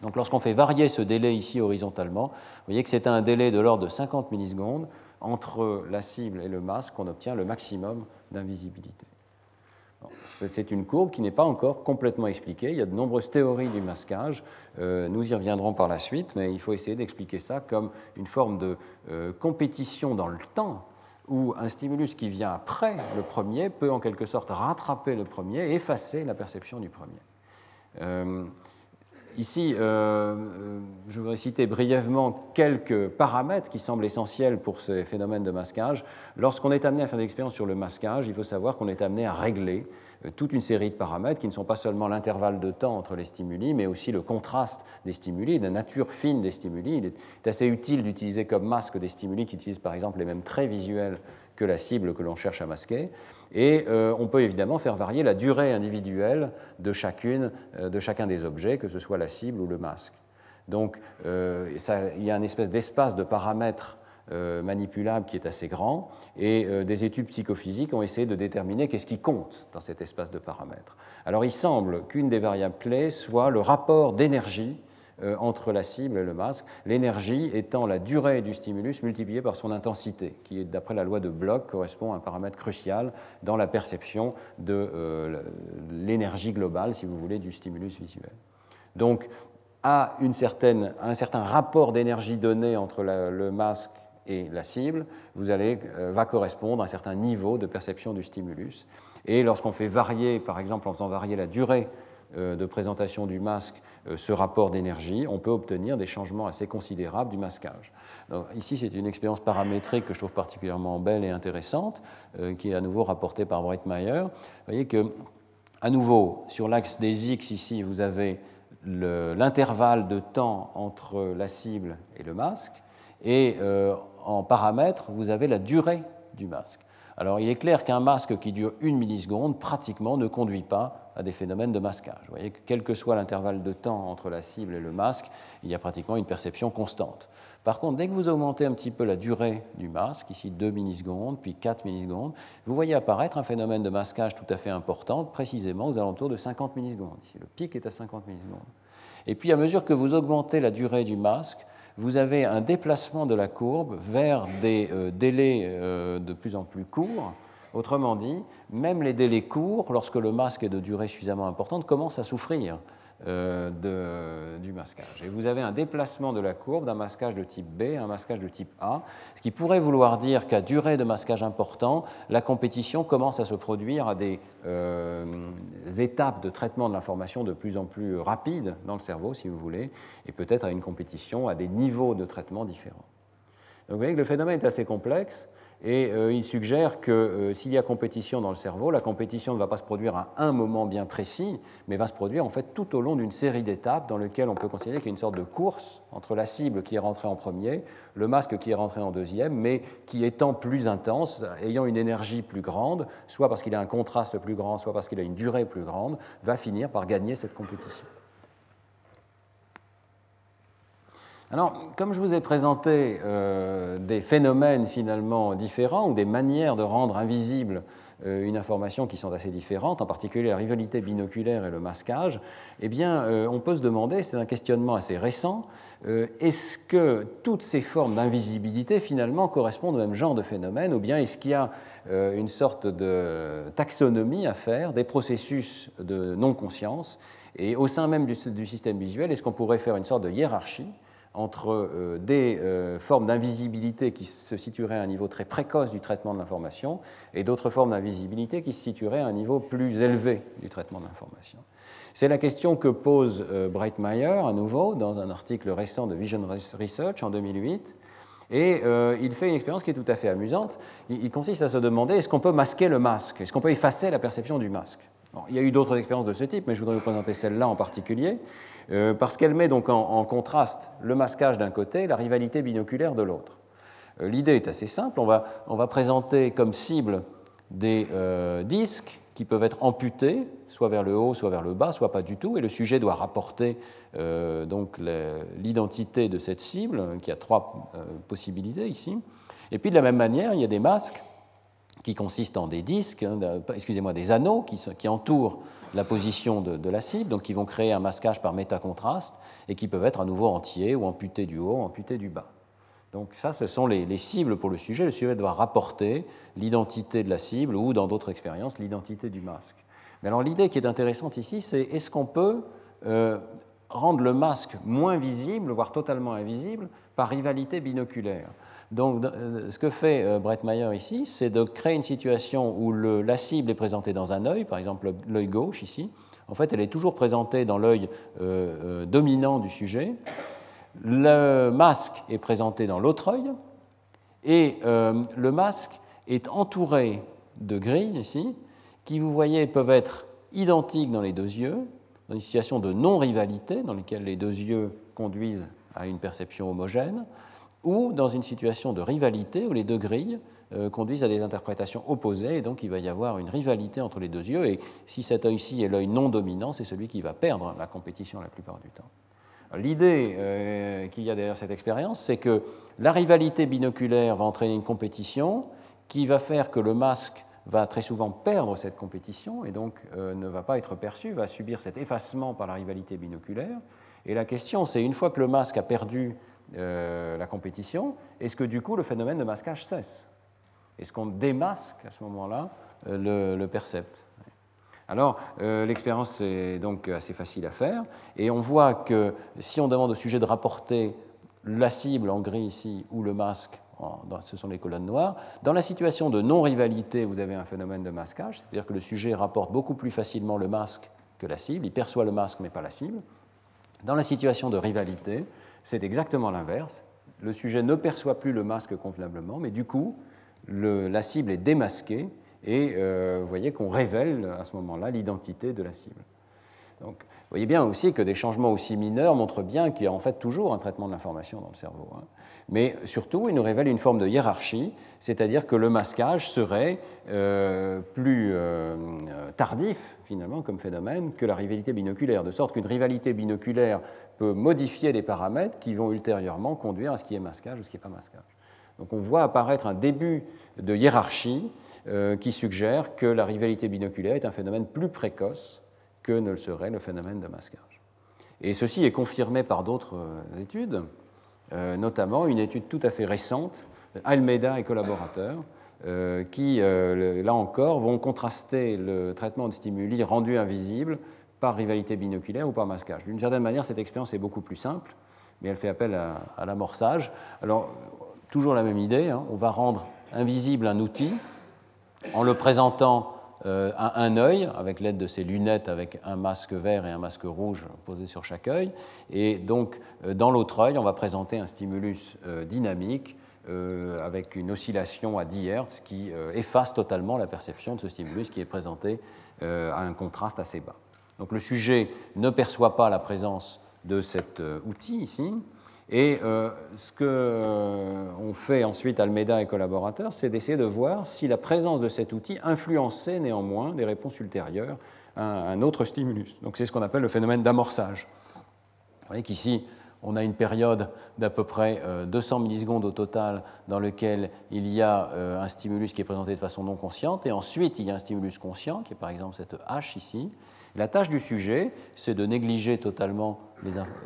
Speaker 2: Donc lorsqu'on fait varier ce délai ici horizontalement, vous voyez que c'est un délai de l'ordre de 50 millisecondes entre la cible et le masque qu'on obtient le maximum d'invisibilité. C'est une courbe qui n'est pas encore complètement expliquée. Il y a de nombreuses théories du masquage. Euh, nous y reviendrons par la suite, mais il faut essayer d'expliquer ça comme une forme de euh, compétition dans le temps où un stimulus qui vient après le premier peut en quelque sorte rattraper le premier, effacer la perception du premier. Euh, Ici, euh, euh, je voudrais citer brièvement quelques paramètres qui semblent essentiels pour ces phénomènes de masquage. Lorsqu'on est amené à faire des expériences sur le masquage, il faut savoir qu'on est amené à régler euh, toute une série de paramètres qui ne sont pas seulement l'intervalle de temps entre les stimuli, mais aussi le contraste des stimuli, la nature fine des stimuli. Il est assez utile d'utiliser comme masque des stimuli qui utilisent par exemple les mêmes traits visuels que la cible que l'on cherche à masquer. Et euh, on peut évidemment faire varier la durée individuelle de, chacune, euh, de chacun des objets, que ce soit la cible ou le masque. Donc euh, il y a une espèce d'espace de paramètres manipulables qui est assez grand, et des études psychophysiques ont essayé de déterminer qu'est-ce qui compte dans cet espace de paramètres. Alors il semble qu'une des variables clés soit le rapport d'énergie entre la cible et le masque, l'énergie étant la durée du stimulus multipliée par son intensité, qui, d'après la loi de Bloch, correspond à un paramètre crucial dans la perception de euh, l'énergie globale, si vous voulez, du stimulus visuel. Donc, à, une certaine, un certain rapport d'énergie donné entre le masque et la cible, vous allez, euh, va correspondre à un certain niveau de perception du stimulus. Et lorsqu'on fait varier, par exemple en faisant varier la durée euh, de présentation du masque euh, ce rapport d'énergie, on peut obtenir des changements assez considérables du masquage. ici, c'est une expérience paramétrique que je trouve particulièrement belle et intéressante, euh, qui est à nouveau rapportée par Breitmeyer. Vous voyez que, à nouveau, sur l'axe des X, ici, vous avez l'intervalle de temps entre la cible et le masque, et en paramètres, vous avez la durée du masque. Alors il est clair qu'un masque qui dure une milliseconde pratiquement ne conduit pas à des phénomènes de masquage. Vous voyez que quel que soit l'intervalle de temps entre la cible et le masque, il y a pratiquement une perception constante. Par contre, dès que vous augmentez un petit peu la durée du masque, ici 2 millisecondes, puis 4 millisecondes, vous voyez apparaître un phénomène de masquage tout à fait important, précisément aux alentours de 50 millisecondes. Ici, le pic est à 50 millisecondes. Et puis, à mesure que vous augmentez la durée du masque, vous avez un déplacement de la courbe vers des euh, délais euh, de plus en plus courts. Autrement dit, même les délais courts, lorsque le masque est de durée suffisamment importante, commencent à souffrir euh, du masquage. Et vous avez un déplacement de la courbe d'un masquage de type B à un masquage de type A, ce qui pourrait vouloir dire qu'à durée de masquage important, la compétition commence à se produire à des euh, étapes de traitement de l'information de plus en plus rapides dans le cerveau, si vous voulez, et peut-être à une compétition à des niveaux de traitement différents. Donc vous voyez que le phénomène est assez complexe. Et euh, il suggère que euh, s'il y a compétition dans le cerveau, la compétition ne va pas se produire à un moment bien précis, mais va se produire en fait tout au long d'une série d'étapes dans lesquelles on peut considérer qu'il y a une sorte de course entre la cible qui est rentrée en premier, le masque qui est rentré en deuxième, mais qui étant plus intense, ayant une énergie plus grande, soit parce qu'il a un contraste plus grand, soit parce qu'il a une durée plus grande, va finir par gagner cette compétition. Alors, comme je vous ai présenté euh, des phénomènes finalement différents ou des manières de rendre invisible euh, une information qui sont assez différentes, en particulier la rivalité binoculaire et le masquage, eh bien, euh, on peut se demander, c'est un questionnement assez récent, est-ce que toutes ces formes d'invisibilité finalement correspondent au même genre de phénomène, ou bien est-ce qu'il y a une sorte de taxonomie à faire des processus de non-conscience, et au sein même du système visuel, est-ce qu'on pourrait faire une sorte de hiérarchie entre euh, des euh, formes d'invisibilité qui se situeraient à un niveau très précoce du traitement de l'information et d'autres formes d'invisibilité qui se situeraient à un niveau plus élevé du traitement de l'information. C'est la question que pose euh, Breitmeyer à nouveau dans un article récent de Vision Research en 2008. Et il fait une expérience qui est tout à fait amusante. Il, consiste à se demander est-ce qu'on peut masquer le masque? Est-ce qu'on peut effacer la perception du masque? Il y a eu d'autres expériences de ce type, mais je voudrais vous présenter celle-là en particulier. Euh, parce qu'elle met donc en, contraste le masquage d'un côté et la rivalité binoculaire de l'autre. Euh, l'idée est assez simple, on va, présenter comme cible des euh, disques qui peuvent être amputés, soit vers le haut, soit vers le bas, soit pas du tout, et le sujet doit rapporter donc l'identité de cette cible, qui a trois possibilités ici. Et puis de la même manière, il y a des masques qui consistent en des disques, hein, excusez-moi, des anneaux qui, entourent la position de, la cible, donc qui vont créer un masquage par métacontraste et qui peuvent être à nouveau entiers ou amputés du haut, amputés du bas. Donc ça, ce sont les, cibles pour le sujet. Le sujet doit rapporter l'identité de la cible ou, dans d'autres expériences, l'identité du masque. Mais alors l'idée qui est intéressante ici, c'est est-ce qu'on peut euh, rendre le masque moins visible, voire totalement invisible, par rivalité binoculaire donc, euh, ce que fait euh, Brett Meyer ici, c'est de créer une situation où la cible est présentée dans un œil, par exemple l'œil gauche ici. En fait, elle est toujours présentée dans l'œil euh, dominant du sujet. Le masque est présenté dans l'autre œil. Et le masque est entouré de grilles ici, qui, vous voyez, peuvent être identiques dans les deux yeux, dans une situation de non-rivalité, dans laquelle les deux yeux conduisent à une perception homogène ou dans une situation de rivalité où les deux grilles euh, conduisent à des interprétations opposées, et donc il va y avoir une rivalité entre les deux yeux, et si cet œil-ci est l'œil non dominant, c'est celui qui va perdre la compétition la plupart du temps. L'idée euh, qu'il y a derrière cette expérience, c'est que la rivalité binoculaire va entraîner une compétition qui va faire que le masque va très souvent perdre cette compétition et donc euh, ne va pas être perçu, va subir cet effacement par la rivalité binoculaire. Et la question, c'est une fois que le masque a perdu euh, la compétition, est-ce que du coup le phénomène de masquage cesse? Est-ce qu'on démasque à ce moment-là euh, le, percept? Alors, euh, l'expérience est donc assez facile à faire, et on voit que si on demande au sujet de rapporter la cible en gris ici ou le masque, ce sont les colonnes noires, dans la situation de non-rivalité, vous avez un phénomène de masquage, c'est-à-dire que le sujet rapporte beaucoup plus facilement le masque que la cible, il perçoit le masque mais pas la cible. Dans la situation de rivalité, c'est exactement l'inverse. Le sujet ne perçoit plus le masque convenablement, mais du coup, la cible est démasquée et euh, vous voyez qu'on révèle à ce moment-là l'identité de la cible. Donc, vous voyez bien aussi que des changements aussi mineurs montrent bien qu'il y a en fait toujours un traitement de l'information dans le cerveau. Hein. Mais surtout, ils nous révèlent une forme de hiérarchie, c'est-à-dire que le masquage serait euh, plus euh, tardif, finalement, comme phénomène, que la rivalité binoculaire, de sorte qu'une rivalité binoculaire peut modifier les paramètres qui vont ultérieurement conduire à ce qui est masquage ou ce qui n'est pas masquage. Donc on voit apparaître un début de hiérarchie euh, qui suggère que la rivalité binoculaire est un phénomène plus précoce que ne le serait le phénomène de masquage. Et ceci est confirmé par d'autres études. Euh, notamment une étude tout à fait récente, Almeida et collaborateurs, euh, qui, euh, là encore, vont contraster le traitement de stimuli rendu invisible par rivalité binoculaire ou par masquage. D'une certaine manière, cette expérience est beaucoup plus simple, mais elle fait appel à, l'amorçage. Alors, toujours la même idée, hein, on va rendre invisible un outil en le présentant euh, à un œil, avec l'aide de ces lunettes avec un masque vert et un masque rouge posé sur chaque œil. Et donc, euh, dans l'autre œil, on va présenter un stimulus euh, dynamique avec une oscillation à 10 Hz qui efface totalement la perception de ce stimulus qui est présenté à un contraste assez bas. Donc le sujet ne perçoit pas la présence de cet outil ici, et euh, ce qu'on euh, fait ensuite, Almeida et collaborateurs, c'est d'essayer de voir si la présence de cet outil influençait néanmoins des réponses ultérieures à un autre stimulus. Donc c'est ce qu'on appelle le phénomène d'amorçage. Vous voyez qu'ici, on a une période d'à peu près 200 euh, millisecondes au total dans lequel il y a un stimulus qui est présenté de façon non consciente, et ensuite il y a un stimulus conscient, qui est par exemple cette H ici. La tâche du sujet, c'est de négliger totalement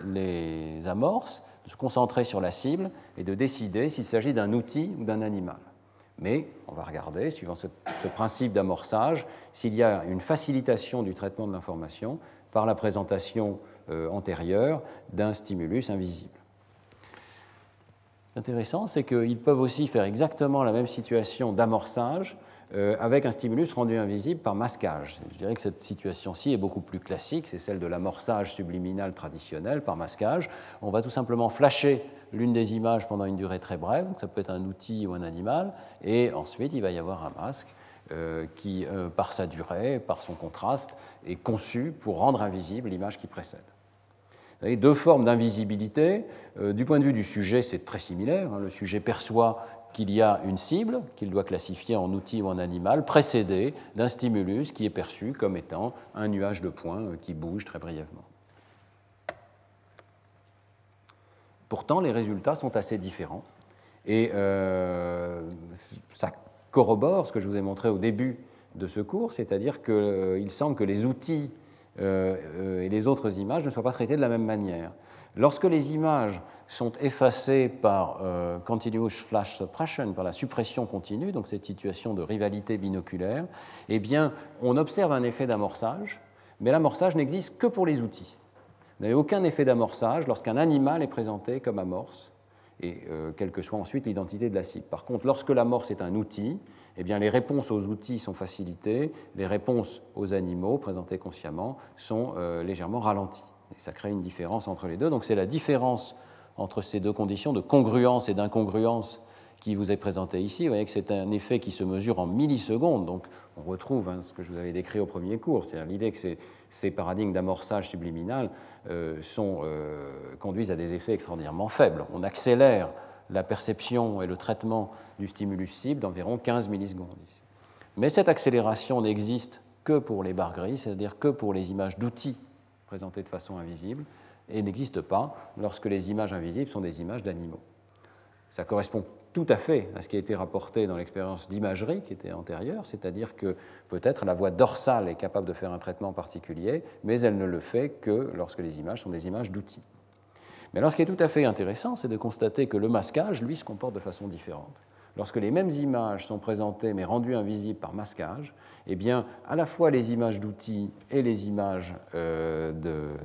Speaker 2: les amorces de se concentrer sur la cible et de décider s'il s'agit d'un outil ou d'un animal. Mais on va regarder, suivant ce, principe d'amorçage, s'il y a une facilitation du traitement de l'information par la présentation euh, antérieure d'un stimulus invisible. intéressant, c'est qu'ils peuvent aussi faire exactement la même situation d'amorçage avec un stimulus rendu invisible par masquage. Je dirais que cette situation-ci est beaucoup plus classique, c'est celle de l'amorçage subliminal traditionnel par masquage. On va tout simplement flasher l'une des images pendant une durée très brève, ça peut être un outil ou un animal, et ensuite il va y avoir un masque euh, qui, euh, par sa durée, par son contraste, est conçu pour rendre invisible l'image qui précède. Avez deux formes d'invisibilité. du point de vue du sujet, c'est très similaire. Hein. Le sujet perçoit qu'il y a une cible qu'il doit classifier en outil ou en animal, précédée d'un stimulus qui est perçu comme étant un nuage de points euh, qui bouge très brièvement. Pourtant, les résultats sont assez différents et euh, ça corrobore ce que je vous ai montré au début de ce cours, c'est-à-dire qu'il euh, semble que les outils et les autres images ne soient pas traités de la même manière. Lorsque les images sont effacées par euh, continuous flash suppression, par la suppression continue, donc cette situation de rivalité binoculaire, eh bien, on observe un effet d'amorçage, mais l'amorçage n'existe que pour les outils. Vous n'avez aucun effet d'amorçage lorsqu'un animal est présenté comme amorce, et euh, quelle que soit ensuite l'identité de la cible. Par contre, lorsque l'amorce est un outil, eh bien, les réponses aux outils sont facilitées, les réponses aux animaux présentés consciemment sont euh, légèrement ralenties. Et ça crée une différence entre les deux. Donc c'est la différence entre ces deux conditions de congruence et d'incongruence qui vous est présentée ici. Vous voyez que c'est un effet qui se mesure en millisecondes. Donc on retrouve hein, ce que je vous avais décrit au premier cours, c'est-à-dire l'idée que ces, ces paradigmes d'amorçage subliminal euh, euh, conduisent à des effets extraordinairement faibles. On accélère la perception et le traitement du stimulus cible d'environ 15 millisecondes. Mais cette accélération n'existe que pour les barres grises, c'est-à-dire que pour les images d'outils présentées de façon invisible, et n'existe pas lorsque les images invisibles sont des images d'animaux. Ça correspond tout à fait à ce qui a été rapporté dans l'expérience d'imagerie qui était antérieure, c'est-à-dire que peut-être la voie dorsale est capable de faire un traitement particulier, mais elle ne le fait que lorsque les images sont des images d'outils. Mais alors ce qui est tout à fait intéressant, c'est de constater que le masquage, lui, se comporte de façon différente lorsque les mêmes images sont présentées mais rendues invisibles par masquage, eh bien, à la fois les images d'outils et les images euh,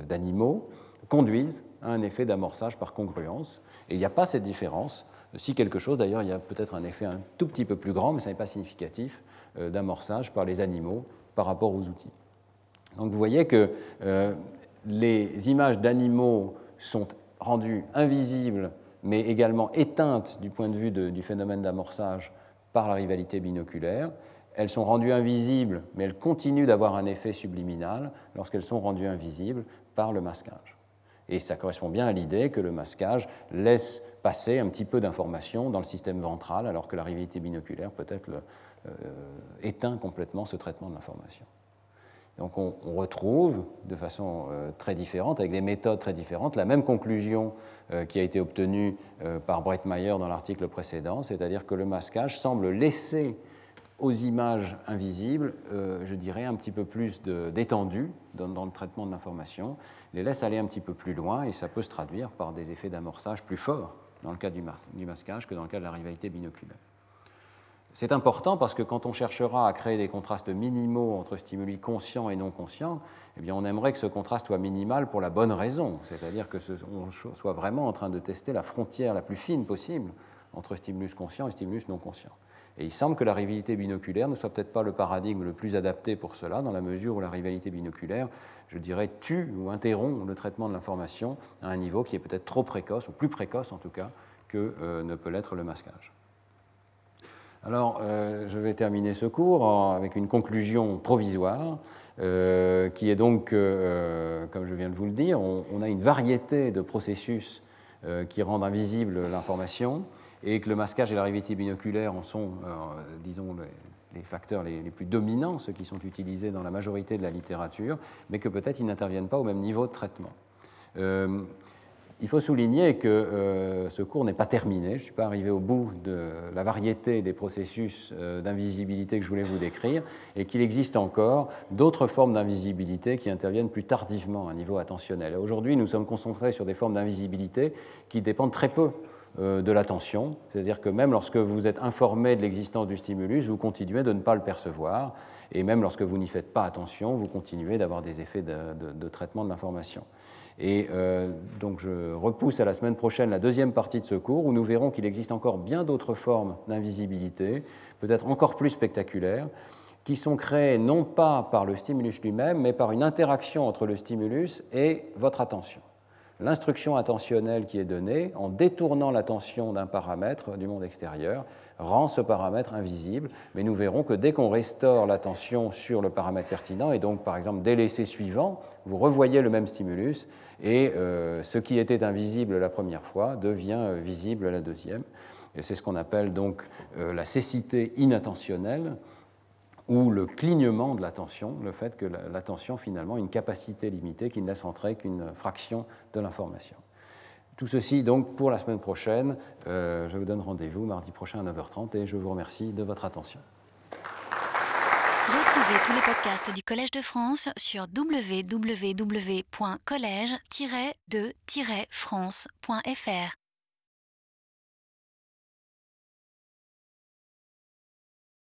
Speaker 2: d'animaux conduisent à un effet d'amorçage par congruence. Et il n'y a pas cette différence. Si quelque chose, d'ailleurs, il y a peut-être un effet un tout petit peu plus grand, mais ce n'est pas significatif, euh, d'amorçage par les animaux par rapport aux outils. Donc vous voyez que euh, les images d'animaux sont rendues invisibles mais également éteintes du point de vue du phénomène d'amorçage par la rivalité binoculaire. Elles sont rendues invisibles, mais elles continuent d'avoir un effet subliminal lorsqu'elles sont rendues invisibles par le masquage. Et ça correspond bien à l'idée que le masquage laisse passer un petit peu d'informations dans le système ventral, alors que la rivalité binoculaire peut-être euh, éteint complètement ce traitement de l'information. Donc on, retrouve de façon euh, très différente, avec des méthodes très différentes, la même conclusion euh, qui a été obtenue par Brett Meyer dans l'article précédent, c'est-à-dire que le masquage semble laisser aux images invisibles, je dirais, un petit peu plus d'étendue dans, le traitement de l'information, les laisse aller un petit peu plus loin et ça peut se traduire par des effets d'amorçage plus forts dans le cas du masquage que dans le cas de la rivalité binoculaire. C'est important parce que quand on cherchera à créer des contrastes minimaux entre stimuli conscients et non conscients, eh bien on aimerait que ce contraste soit minimal pour la bonne raison, c'est-à-dire que on soit vraiment en train de tester la frontière la plus fine possible entre stimulus conscient et stimulus non conscient. Et il semble que la rivalité binoculaire ne soit peut-être pas le paradigme le plus adapté pour cela, dans la mesure où la rivalité binoculaire, je dirais, tue ou interrompt le traitement de l'information à un niveau qui est peut-être trop précoce, ou plus précoce en tout cas, que euh, ne peut l'être le masquage. Alors, euh, je vais terminer ce cours avec une conclusion provisoire, euh, qui est donc, euh, comme je viens de vous le dire, on, a une variété de processus qui rendent invisible l'information, et que le masquage et la rivalité binoculaire en sont, disons, les, facteurs les, les, plus dominants, ceux qui sont utilisés dans la majorité de la littérature, mais que peut-être ils n'interviennent pas au même niveau de traitement. Il faut souligner que euh, ce cours n'est pas terminé. Je ne suis pas arrivé au bout de la variété des processus euh, d'invisibilité que je voulais vous décrire et qu'il existe encore d'autres formes d'invisibilité qui interviennent plus tardivement à niveau attentionnel. Aujourd'hui, nous sommes concentrés sur des formes d'invisibilité qui dépendent très peu euh, de l'attention, c'est-à-dire que même lorsque vous êtes informé de l'existence du stimulus, vous continuez de ne pas le percevoir, et même lorsque vous n'y faites pas attention, vous continuez d'avoir des effets de, traitement de l'information. Et euh, donc je repousse à la semaine prochaine la deuxième partie de ce cours où nous verrons qu'il existe encore bien d'autres formes d'invisibilité, peut-être encore plus spectaculaires, qui sont créées non pas par le stimulus lui-même, mais par une interaction entre le stimulus et votre attention. L'instruction attentionnelle qui est donnée, en détournant l'attention d'un paramètre du monde extérieur, rend ce paramètre invisible. Mais nous verrons que dès qu'on restaure l'attention sur le paramètre pertinent, et donc par exemple dès l'essai suivant, vous revoyez le même stimulus, et euh, ce qui était invisible la première fois devient euh, visible la deuxième. Et c'est ce qu'on appelle donc euh, la cécité inattentionnelle ou le clignement de l'attention, le fait que l'attention finalement a une capacité limitée qui ne laisse entrer qu'une fraction de l'information. Tout ceci donc pour la semaine prochaine. Euh, je vous donne rendez-vous mardi prochain à 9h30 et je vous remercie de votre attention.
Speaker 1: Retrouvez tous les podcasts du Collège de France sur www.collège-de-france.fr.